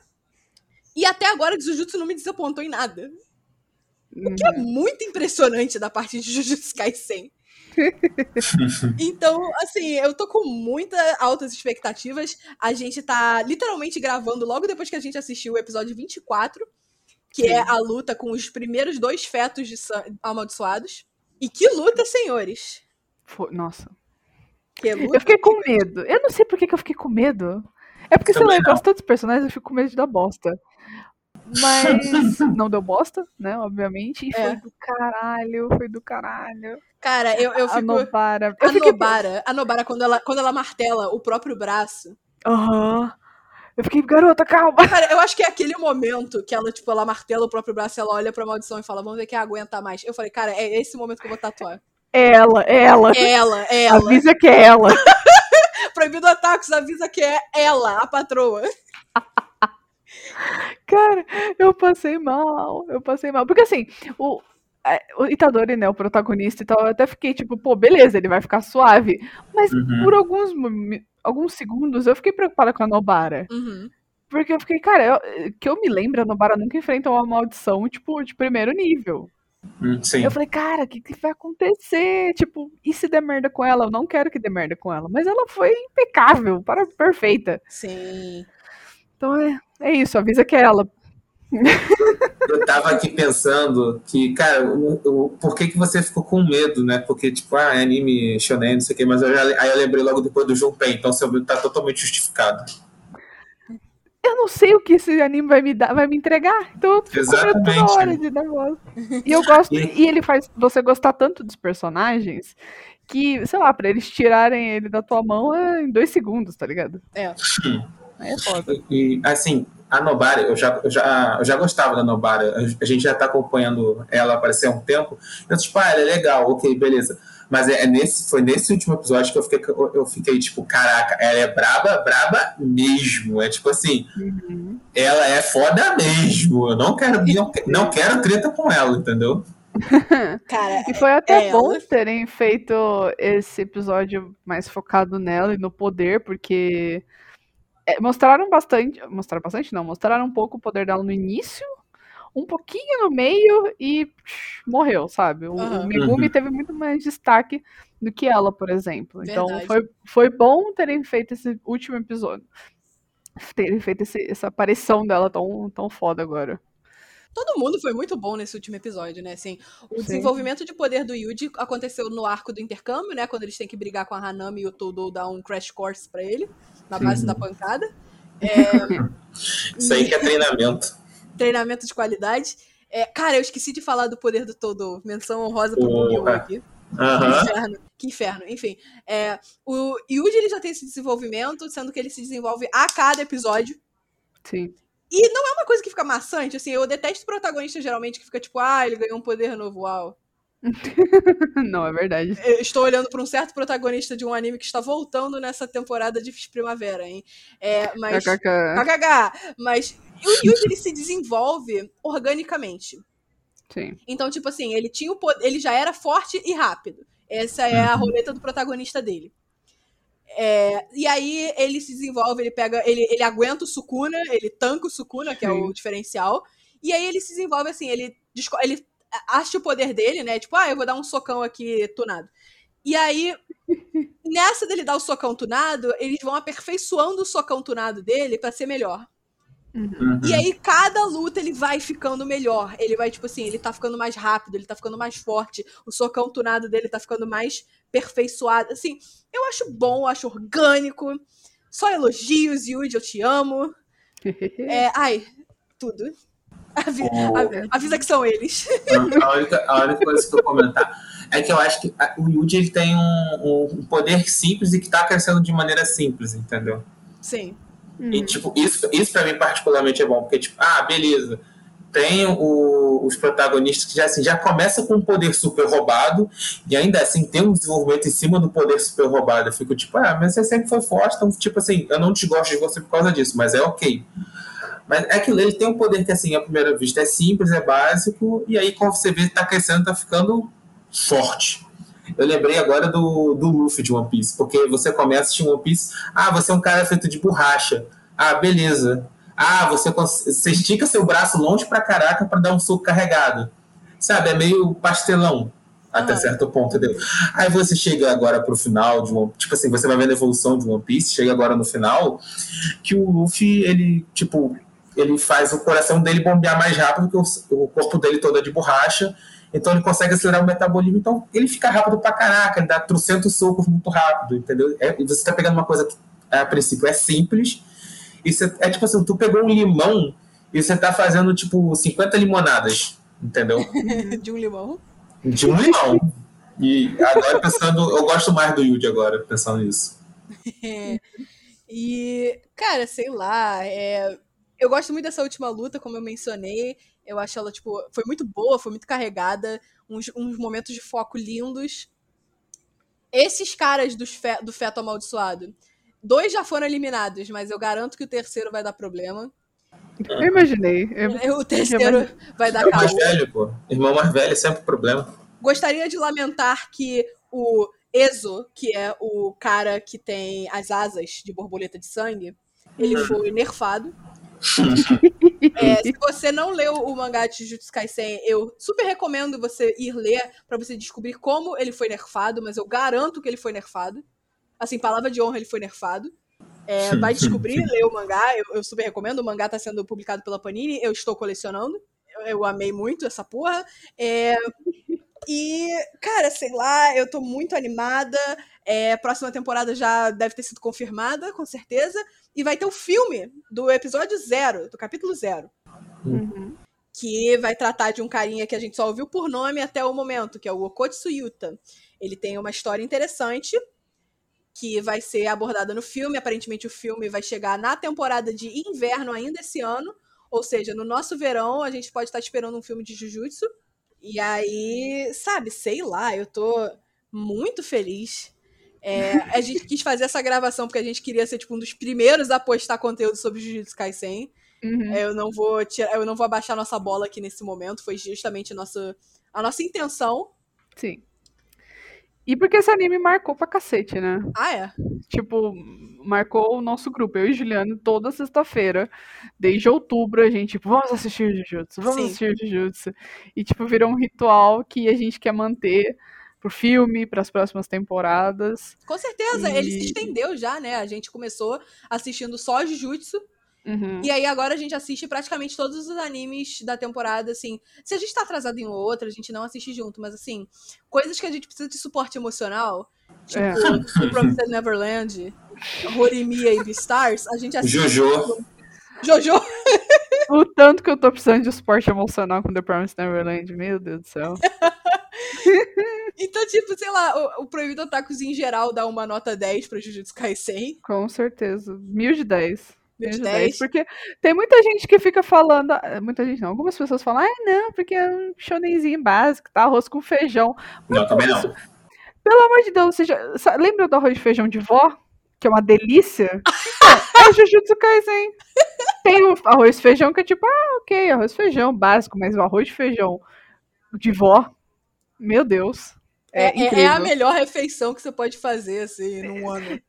Speaker 2: E até agora Jujutsu não me desapontou em nada. O que é muito impressionante da parte de Jujutsu Kaisen. então, assim, eu tô com muitas altas expectativas. A gente tá literalmente gravando logo depois que a gente assistiu o episódio 24, que é a luta com os primeiros dois fetos de amaldiçoados. E que luta, senhores!
Speaker 1: Foi- Nossa.
Speaker 2: Que luta.
Speaker 1: Eu fiquei com medo. Eu não sei por que, que eu fiquei com medo. É porque, sei lá,
Speaker 3: Também
Speaker 1: eu gosto tanto dos personagens, eu fico com medo de dar bosta. Mas não deu bosta, né? Obviamente. E
Speaker 2: É.
Speaker 1: foi do caralho, foi do caralho.
Speaker 2: Cara, eu, eu
Speaker 1: A
Speaker 2: fico.
Speaker 1: Nobara. Eu
Speaker 2: A
Speaker 1: fiquei.
Speaker 2: Nobara, a Nobara, quando ela, quando ela martela o próprio braço.
Speaker 1: Aham. Eu fiquei, garota, calma.
Speaker 2: Cara, eu acho que é aquele momento que ela, tipo, ela martela o próprio braço, ela olha pra maldição e fala, vamos ver quem aguenta mais. Eu falei, cara, é esse momento que eu vou tatuar.
Speaker 1: É ela, é ela.
Speaker 2: É ela, é ela.
Speaker 1: Avisa que é ela.
Speaker 2: Proibido Atacos avisa que é ela, a patroa.
Speaker 1: Cara, eu passei mal. Eu passei mal. Porque assim, o. é, O Itadori, né, o protagonista e tal, eu até fiquei tipo, pô, beleza, ele vai ficar suave. Mas
Speaker 3: Uhum.
Speaker 1: por alguns, alguns segundos eu fiquei preocupada com a Nobara.
Speaker 2: Uhum.
Speaker 1: Porque eu fiquei, cara, eu, que eu me lembro, a Nobara nunca enfrenta uma maldição, tipo, de primeiro nível.
Speaker 3: Hum, sim.
Speaker 1: Eu falei, cara, o que, que vai acontecer? Tipo, e se der merda com ela? Eu não quero que dê merda com ela. Mas ela foi impecável, para perfeita.
Speaker 2: Sim.
Speaker 1: Então é, é isso, avisa que é ela.
Speaker 3: Eu tava aqui pensando que, cara, o, o, por que, que você ficou com medo, né? Porque, tipo, ah, é anime shonen, não sei o que, mas eu já, aí eu lembrei logo depois do Junpei, então seu medo tá totalmente justificado.
Speaker 1: Eu não sei o que esse anime vai me dar, vai me entregar. Então eu fico toda hora de negócio. E eu gosto, e... ele faz você gostar tanto dos personagens que, sei lá, pra eles tirarem ele da tua mão é em dois segundos, tá ligado?
Speaker 2: É.
Speaker 1: É foda.
Speaker 3: E, assim, a Nobara, eu já, eu já, eu já gostava da Nobara. A gente já tá acompanhando ela aparecer há um tempo. Eu, tipo, ah, ela é legal, ok, beleza. Mas é, é nesse, foi nesse último episódio que eu fiquei, eu fiquei, tipo, caraca, ela é braba, braba mesmo. É tipo assim, uhum. ela é foda mesmo. Eu não quero, não, não quero treta com ela, entendeu?
Speaker 2: Cara,
Speaker 1: e foi até é bom ela... terem feito esse episódio mais focado nela e no poder, porque é, mostraram bastante. Mostraram bastante, não, mostraram um pouco o poder dela no início, um pouquinho no meio e psh, morreu, sabe? O, uhum. o Megumi uhum. teve muito mais destaque do que ela, por exemplo. Então, Verdade. Então foi, foi bom terem feito esse último episódio. Terem feito esse, essa aparição dela tão, tão foda agora.
Speaker 2: Todo mundo foi muito bom nesse último episódio, né? Assim, o Sim. desenvolvimento de poder do Yuji aconteceu no arco do intercâmbio, né? Quando eles têm que brigar com a Hanami e o Todo dá um crash course para ele, na base da pancada. É...
Speaker 3: Isso aí que é treinamento.
Speaker 2: treinamento de qualidade. É, cara, eu esqueci de falar do poder do Todo. Menção honrosa pro Yu aqui.
Speaker 3: Uhum.
Speaker 2: Que inferno, que inferno. Enfim, é, o Yuji ele já tem esse desenvolvimento, sendo que ele se desenvolve a cada episódio.
Speaker 1: Sim.
Speaker 2: E não é uma coisa que fica maçante, assim, eu detesto protagonista geralmente que fica tipo, ah, ele ganhou um poder novo, uau.
Speaker 1: não, é verdade.
Speaker 2: Eu estou olhando para um certo protagonista de um anime que está voltando nessa temporada de primavera, hein? É, mas. KKK. Mas o Yuji ele se desenvolve organicamente.
Speaker 1: Sim.
Speaker 2: Então, tipo assim, ele tinha o poder, ele já era forte e rápido. Essa é a uhum. roleta do protagonista dele. É, e aí ele se desenvolve, ele pega, ele, ele aguenta o Sukuna, ele tanca o Sukuna, que é o diferencial. E aí ele se desenvolve assim, ele, ele acha o poder dele, né? Tipo, ah, eu vou dar um socão aqui tunado. E aí, nessa dele dar o socão tunado, eles vão aperfeiçoando o socão tunado dele para ser melhor. Uhum. E aí, cada luta ele vai ficando melhor. Ele vai, tipo assim, ele tá ficando mais rápido, ele tá ficando mais forte. O socão tunado dele tá ficando mais perfeiçoado. Assim, eu acho bom, eu acho orgânico. Só elogios, Yuji, eu te amo. é, ai, tudo. Avisa, oh. avisa que são eles.
Speaker 3: A única, a única coisa que eu comentar é que eu acho que o Yuji ele tem um, um poder simples e que tá crescendo de maneira simples, entendeu?
Speaker 2: Sim.
Speaker 3: E, tipo, isso, isso pra mim particularmente é bom, porque, tipo, ah, beleza. Tem o, os protagonistas que já, assim, já começa com um poder super roubado e ainda assim tem um desenvolvimento em cima do poder super roubado. Eu fico tipo, ah, mas você sempre foi forte, então, tipo assim, eu não te gosto de você por causa disso, mas é ok. Mas é que ele tem um poder que, assim, à primeira vista é simples, é básico, e aí quando você vê, tá crescendo, tá ficando forte. Eu lembrei agora do, do Luffy de One Piece, porque você começa de One Piece, ah, você é um cara feito de borracha. Ah, beleza. Ah, você, você estica seu braço longe pra caraca para dar um soco carregado. Sabe, é meio pastelão até ah. certo ponto, entendeu? Aí você chega agora pro final de One tipo assim, você vai vendo a evolução de One Piece, chega agora no final, que o Luffy, ele, tipo, ele faz o coração dele bombear mais rápido, que o, o corpo dele todo é de borracha, então ele consegue acelerar o metabolismo, então ele fica rápido pra caraca, ele dá trocentos socos muito rápido, entendeu? É, você tá pegando uma coisa que a princípio é simples, e você, é tipo assim, tu pegou um limão e você tá fazendo tipo 50 limonadas, entendeu?
Speaker 2: De um limão?
Speaker 3: De um limão. E agora pensando, eu gosto mais do Yuji agora, pensando nisso.
Speaker 2: É. E, cara, sei lá, é, eu gosto muito dessa última luta, como eu mencionei. Eu acho ela, tipo, foi muito boa, foi muito carregada, uns, uns momentos de foco lindos. Esses caras do, fe do feto amaldiçoado, dois já foram eliminados, mas eu garanto que o terceiro vai dar problema.
Speaker 1: Eu imaginei.
Speaker 2: Eu... O terceiro vai dar
Speaker 3: é o mais velho, pô. Irmão mais velho é sempre problema.
Speaker 2: Gostaria de lamentar que o Ezo, que é o cara que tem as asas de borboleta de sangue, ele uhum. foi nerfado. É, se você não leu o mangá de Jujutsu Kaisen, eu super recomendo você ir ler para você descobrir como ele foi nerfado, mas eu garanto que ele foi nerfado. Assim, palavra de honra, ele foi nerfado. É, vai descobrir, ler o mangá, eu, eu, super recomendo. O mangá tá sendo publicado pela Panini, eu estou colecionando. Eu, eu amei muito essa porra. É, e, cara, sei lá, eu tô muito animada. É, próxima temporada já deve ter sido confirmada, com certeza. E vai ter o filme do episódio zero, do capítulo zero.
Speaker 1: Uhum.
Speaker 2: Que vai tratar de um carinha que a gente só ouviu por nome até o momento, que é o Okotsu Yuta. Ele tem uma história interessante que vai ser abordada no filme. Aparentemente, o filme vai chegar na temporada de inverno ainda esse ano. Ou seja, no nosso verão, a gente pode estar esperando um filme de Jujutsu. E aí, sabe, sei lá, eu tô muito feliz. É, a gente quis fazer essa gravação porque a gente queria ser tipo um dos primeiros a postar conteúdo sobre Jujutsu Kaisen.
Speaker 1: Uhum.
Speaker 2: Eu não vou tirar, eu não vou abaixar nossa bola aqui nesse momento, foi justamente nossa, a nossa intenção.
Speaker 1: Sim. E porque esse anime marcou pra cacete, né?
Speaker 2: Ah, é?
Speaker 1: Tipo, marcou o nosso grupo, eu e Juliano, toda sexta-feira, desde outubro, a gente, tipo, vamos assistir Jujutsu, vamos
Speaker 2: Sim.
Speaker 1: assistir Jujutsu. E, tipo, virou um ritual que a gente quer manter pro filme, pras próximas temporadas.
Speaker 2: Com certeza, ele se
Speaker 1: E-
Speaker 2: estendeu já, né? A gente começou assistindo só Jujutsu.
Speaker 1: Uhum.
Speaker 2: E aí agora a gente assiste praticamente todos os animes da temporada, assim. Se a gente tá atrasado em outra, a gente não assiste junto, mas assim, coisas que a gente precisa de suporte emocional, tipo
Speaker 1: é.
Speaker 2: Promised Neverland, Horimiya e Beastars, a gente assiste.
Speaker 3: Jojo.
Speaker 2: Jojo.
Speaker 1: o tanto que eu tô precisando de suporte emocional com The Promised Neverland, meu Deus do céu.
Speaker 2: então, tipo, sei lá, o, o Proibido Atacos em geral dá uma nota 10 pra Jujutsu Kaisen.
Speaker 1: Com certeza. Mil de
Speaker 2: 10.
Speaker 1: 10.
Speaker 2: 10.
Speaker 1: Porque tem muita gente que fica falando, eh, muita gente não, algumas pessoas falam, ah, não, porque é um shonenzinho básico, tá? Arroz com feijão.
Speaker 3: Mas não, também isso, não.
Speaker 1: Pelo amor de Deus, você já, lembra do arroz de feijão de vó? Que é uma delícia? Então, é o Jujutsu Kaisen. Tem o arroz e feijão que é tipo, ah, ok, arroz e feijão básico, mas o arroz de feijão de vó, meu Deus. É,
Speaker 2: é, é, é a melhor refeição que você pode fazer, assim, num é. ano.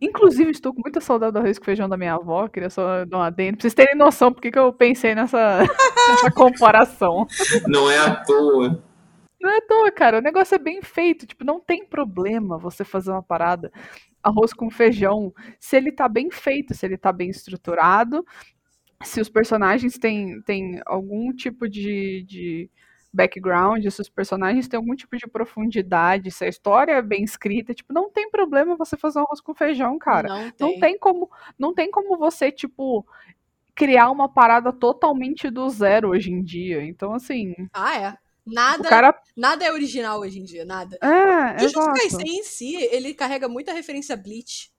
Speaker 1: Inclusive, estou com muita saudade do arroz com feijão da minha avó. Queria só dar uma adendo. Pra vocês terem noção porque que eu pensei nessa, nessa comparação.
Speaker 3: Não é à toa.
Speaker 1: Não é à toa, cara. O negócio é bem feito. Tipo, não tem problema você fazer uma parada arroz com feijão se ele tá bem feito, se ele tá bem estruturado, se os personagens têm, têm algum tipo de, de background, se os personagens têm algum tipo de profundidade, se a história é bem escrita, tipo, não tem problema você fazer um arroz com feijão, cara.
Speaker 2: não tem.
Speaker 1: Não tem como, não tem como você, tipo, criar uma parada totalmente do zero hoje em dia. Então, assim,
Speaker 2: Ah, é. Nada,
Speaker 1: cara.
Speaker 2: nada é original hoje em dia, nada.
Speaker 1: É,
Speaker 2: Jujutsu
Speaker 1: exato.
Speaker 2: Kaisen em si, ele carrega muita referência a Bleach,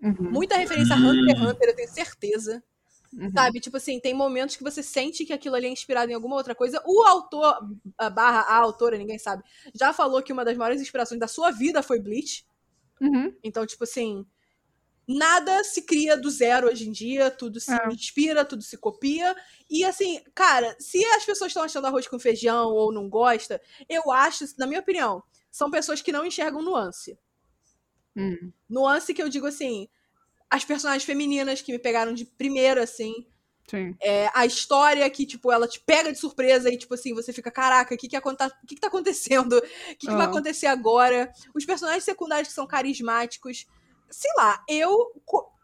Speaker 1: Uhum,
Speaker 2: muita referência a Hunter x Hunter, eu tenho certeza.
Speaker 1: Uhum.
Speaker 2: Sabe? Tipo assim, tem momentos que você sente que aquilo ali é inspirado em alguma outra coisa. O autor, a barra a autora, ninguém sabe, já falou que uma das maiores inspirações da sua vida foi Bleach.
Speaker 1: Uhum.
Speaker 2: Então, tipo assim, nada se cria do zero hoje em dia, tudo se
Speaker 1: É.
Speaker 2: inspira, tudo se copia. E assim, cara, se as pessoas estão achando arroz com feijão ou não gosta, eu acho, na minha opinião, são pessoas que não enxergam nuance.
Speaker 1: Hum.
Speaker 2: Nuance que eu digo assim, as personagens femininas que me pegaram de primeira, assim,
Speaker 1: Sim.
Speaker 2: é, a história que, tipo, ela te pega de surpresa e, tipo assim, você fica, caraca, o que que, que que tá acontecendo? O que, que vai
Speaker 1: Ah.
Speaker 2: acontecer agora? Os personagens secundários que são carismáticos. Sei lá, eu.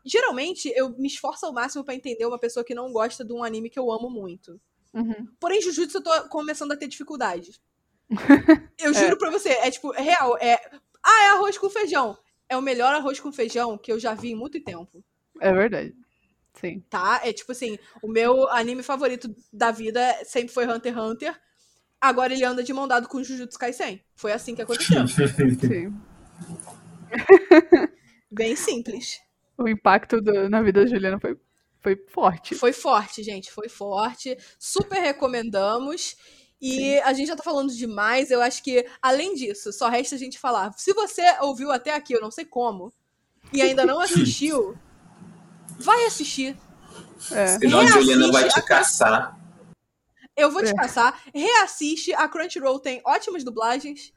Speaker 2: Geralmente, eu me esforço ao máximo pra entender uma pessoa que não gosta de um anime que eu amo muito.
Speaker 1: Uhum.
Speaker 2: Porém, Jujutsu eu tô começando a ter dificuldade. Eu juro pra você, é tipo, é real, é. Ah, é arroz com feijão. É o melhor arroz com feijão que eu já vi em muito tempo
Speaker 1: É verdade. Sim.
Speaker 2: tá? É tipo assim, o meu anime favorito da vida sempre foi Hunter x Hunter. Agora ele anda de mão dado com Jujutsu Kaisen. Foi assim que aconteceu.
Speaker 1: Sim.
Speaker 2: Bem simples.
Speaker 1: O impacto do- na vida da Juliana foi, foi forte.
Speaker 2: Foi forte, gente. Foi forte. Super recomendamos. E a gente já tá falando demais. Eu acho que, além disso, só resta a gente falar. Se você ouviu até aqui, eu não sei como, e ainda não assistiu, vai assistir.
Speaker 1: É.
Speaker 3: Senão a Juliana vai
Speaker 2: Reassiste
Speaker 3: te caçar.
Speaker 2: Eu vou te
Speaker 1: É.
Speaker 2: passar. Reassiste. A Crunchyroll tem ótimas dublagens.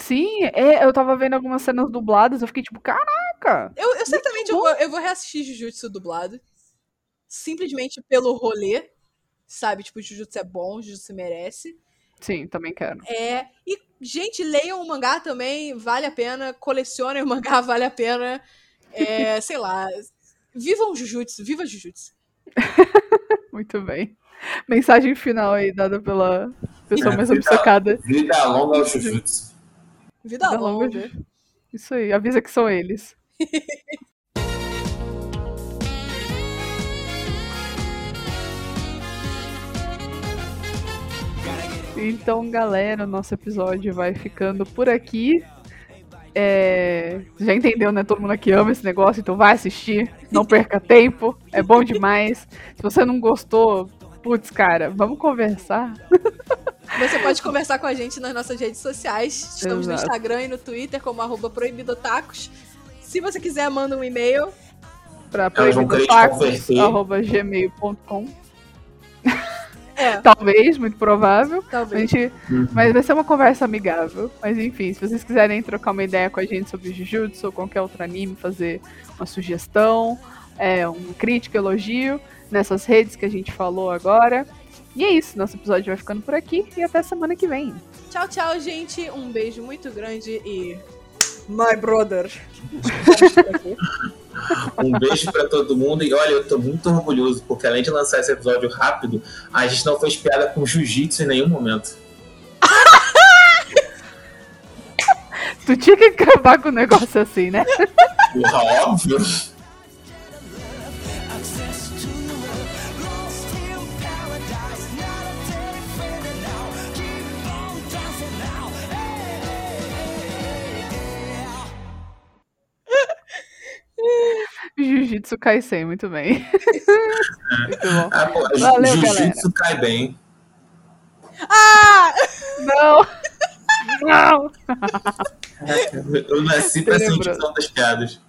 Speaker 1: Sim, é, eu tava vendo algumas cenas dubladas, eu fiquei tipo, caraca!
Speaker 2: Eu, eu certamente eu vou, eu vou reassistir Jujutsu dublado. simplesmente pelo rolê, sabe? Tipo, Jujutsu é bom, Jujutsu merece.
Speaker 1: Sim, também quero.
Speaker 2: É, e, gente, leiam o mangá também, vale a pena. Colecionem o mangá, vale a pena. É, sei lá. Vivam Jujutsu, viva Jujutsu.
Speaker 1: Muito bem. Mensagem final aí dada pela pessoa
Speaker 3: É,
Speaker 1: mais
Speaker 3: vida-
Speaker 1: obcecada.
Speaker 3: Vida longa ao Jujutsu.
Speaker 2: Vida
Speaker 1: Vida longa. Isso aí, avisa que são eles. Então, galera, o nosso episódio vai ficando por aqui. É, Já entendeu, né? Todo mundo aqui ama esse negócio, então vai assistir. Não perca tempo, é bom demais. Se você não gostou, putz, cara, vamos conversar.
Speaker 2: Você pode conversar com a gente nas nossas redes sociais. Estamos no
Speaker 1: Exato.
Speaker 2: Instagram e no Twitter como arroba proibidotacos. Se você quiser, manda um e-mail.
Speaker 3: Converter.
Speaker 1: proibidotacos.gmail.com
Speaker 2: É,
Speaker 1: Talvez, muito provável. A
Speaker 2: talvez.
Speaker 1: gente,
Speaker 3: Uhum.
Speaker 1: mas vai ser uma conversa amigável. Mas enfim, se vocês quiserem trocar uma ideia com a gente sobre Jujutsu ou qualquer outro anime, fazer uma sugestão, é, um crítico, elogio, nessas redes que a gente falou agora. E é isso, nosso episódio vai ficando por aqui e até semana que vem.
Speaker 2: Tchau, tchau, gente. Um beijo muito grande e. My brother.
Speaker 3: Um beijo pra todo mundo. E olha, eu tô muito orgulhoso, porque além de lançar esse episódio rápido, a gente não fez piada com jiu-jitsu em nenhum momento.
Speaker 1: Tu tinha que acabar com um negócio assim, né?
Speaker 3: Porra, óbvio.
Speaker 1: Jiu-Jitsu Kaisen, muito bem. muito bom.
Speaker 3: Ah, pô,
Speaker 1: Valeu,
Speaker 3: jiu-jitsu cai bem.
Speaker 2: Ah!
Speaker 1: Não! Não!
Speaker 3: Eu nasci pra sentir som das piadas.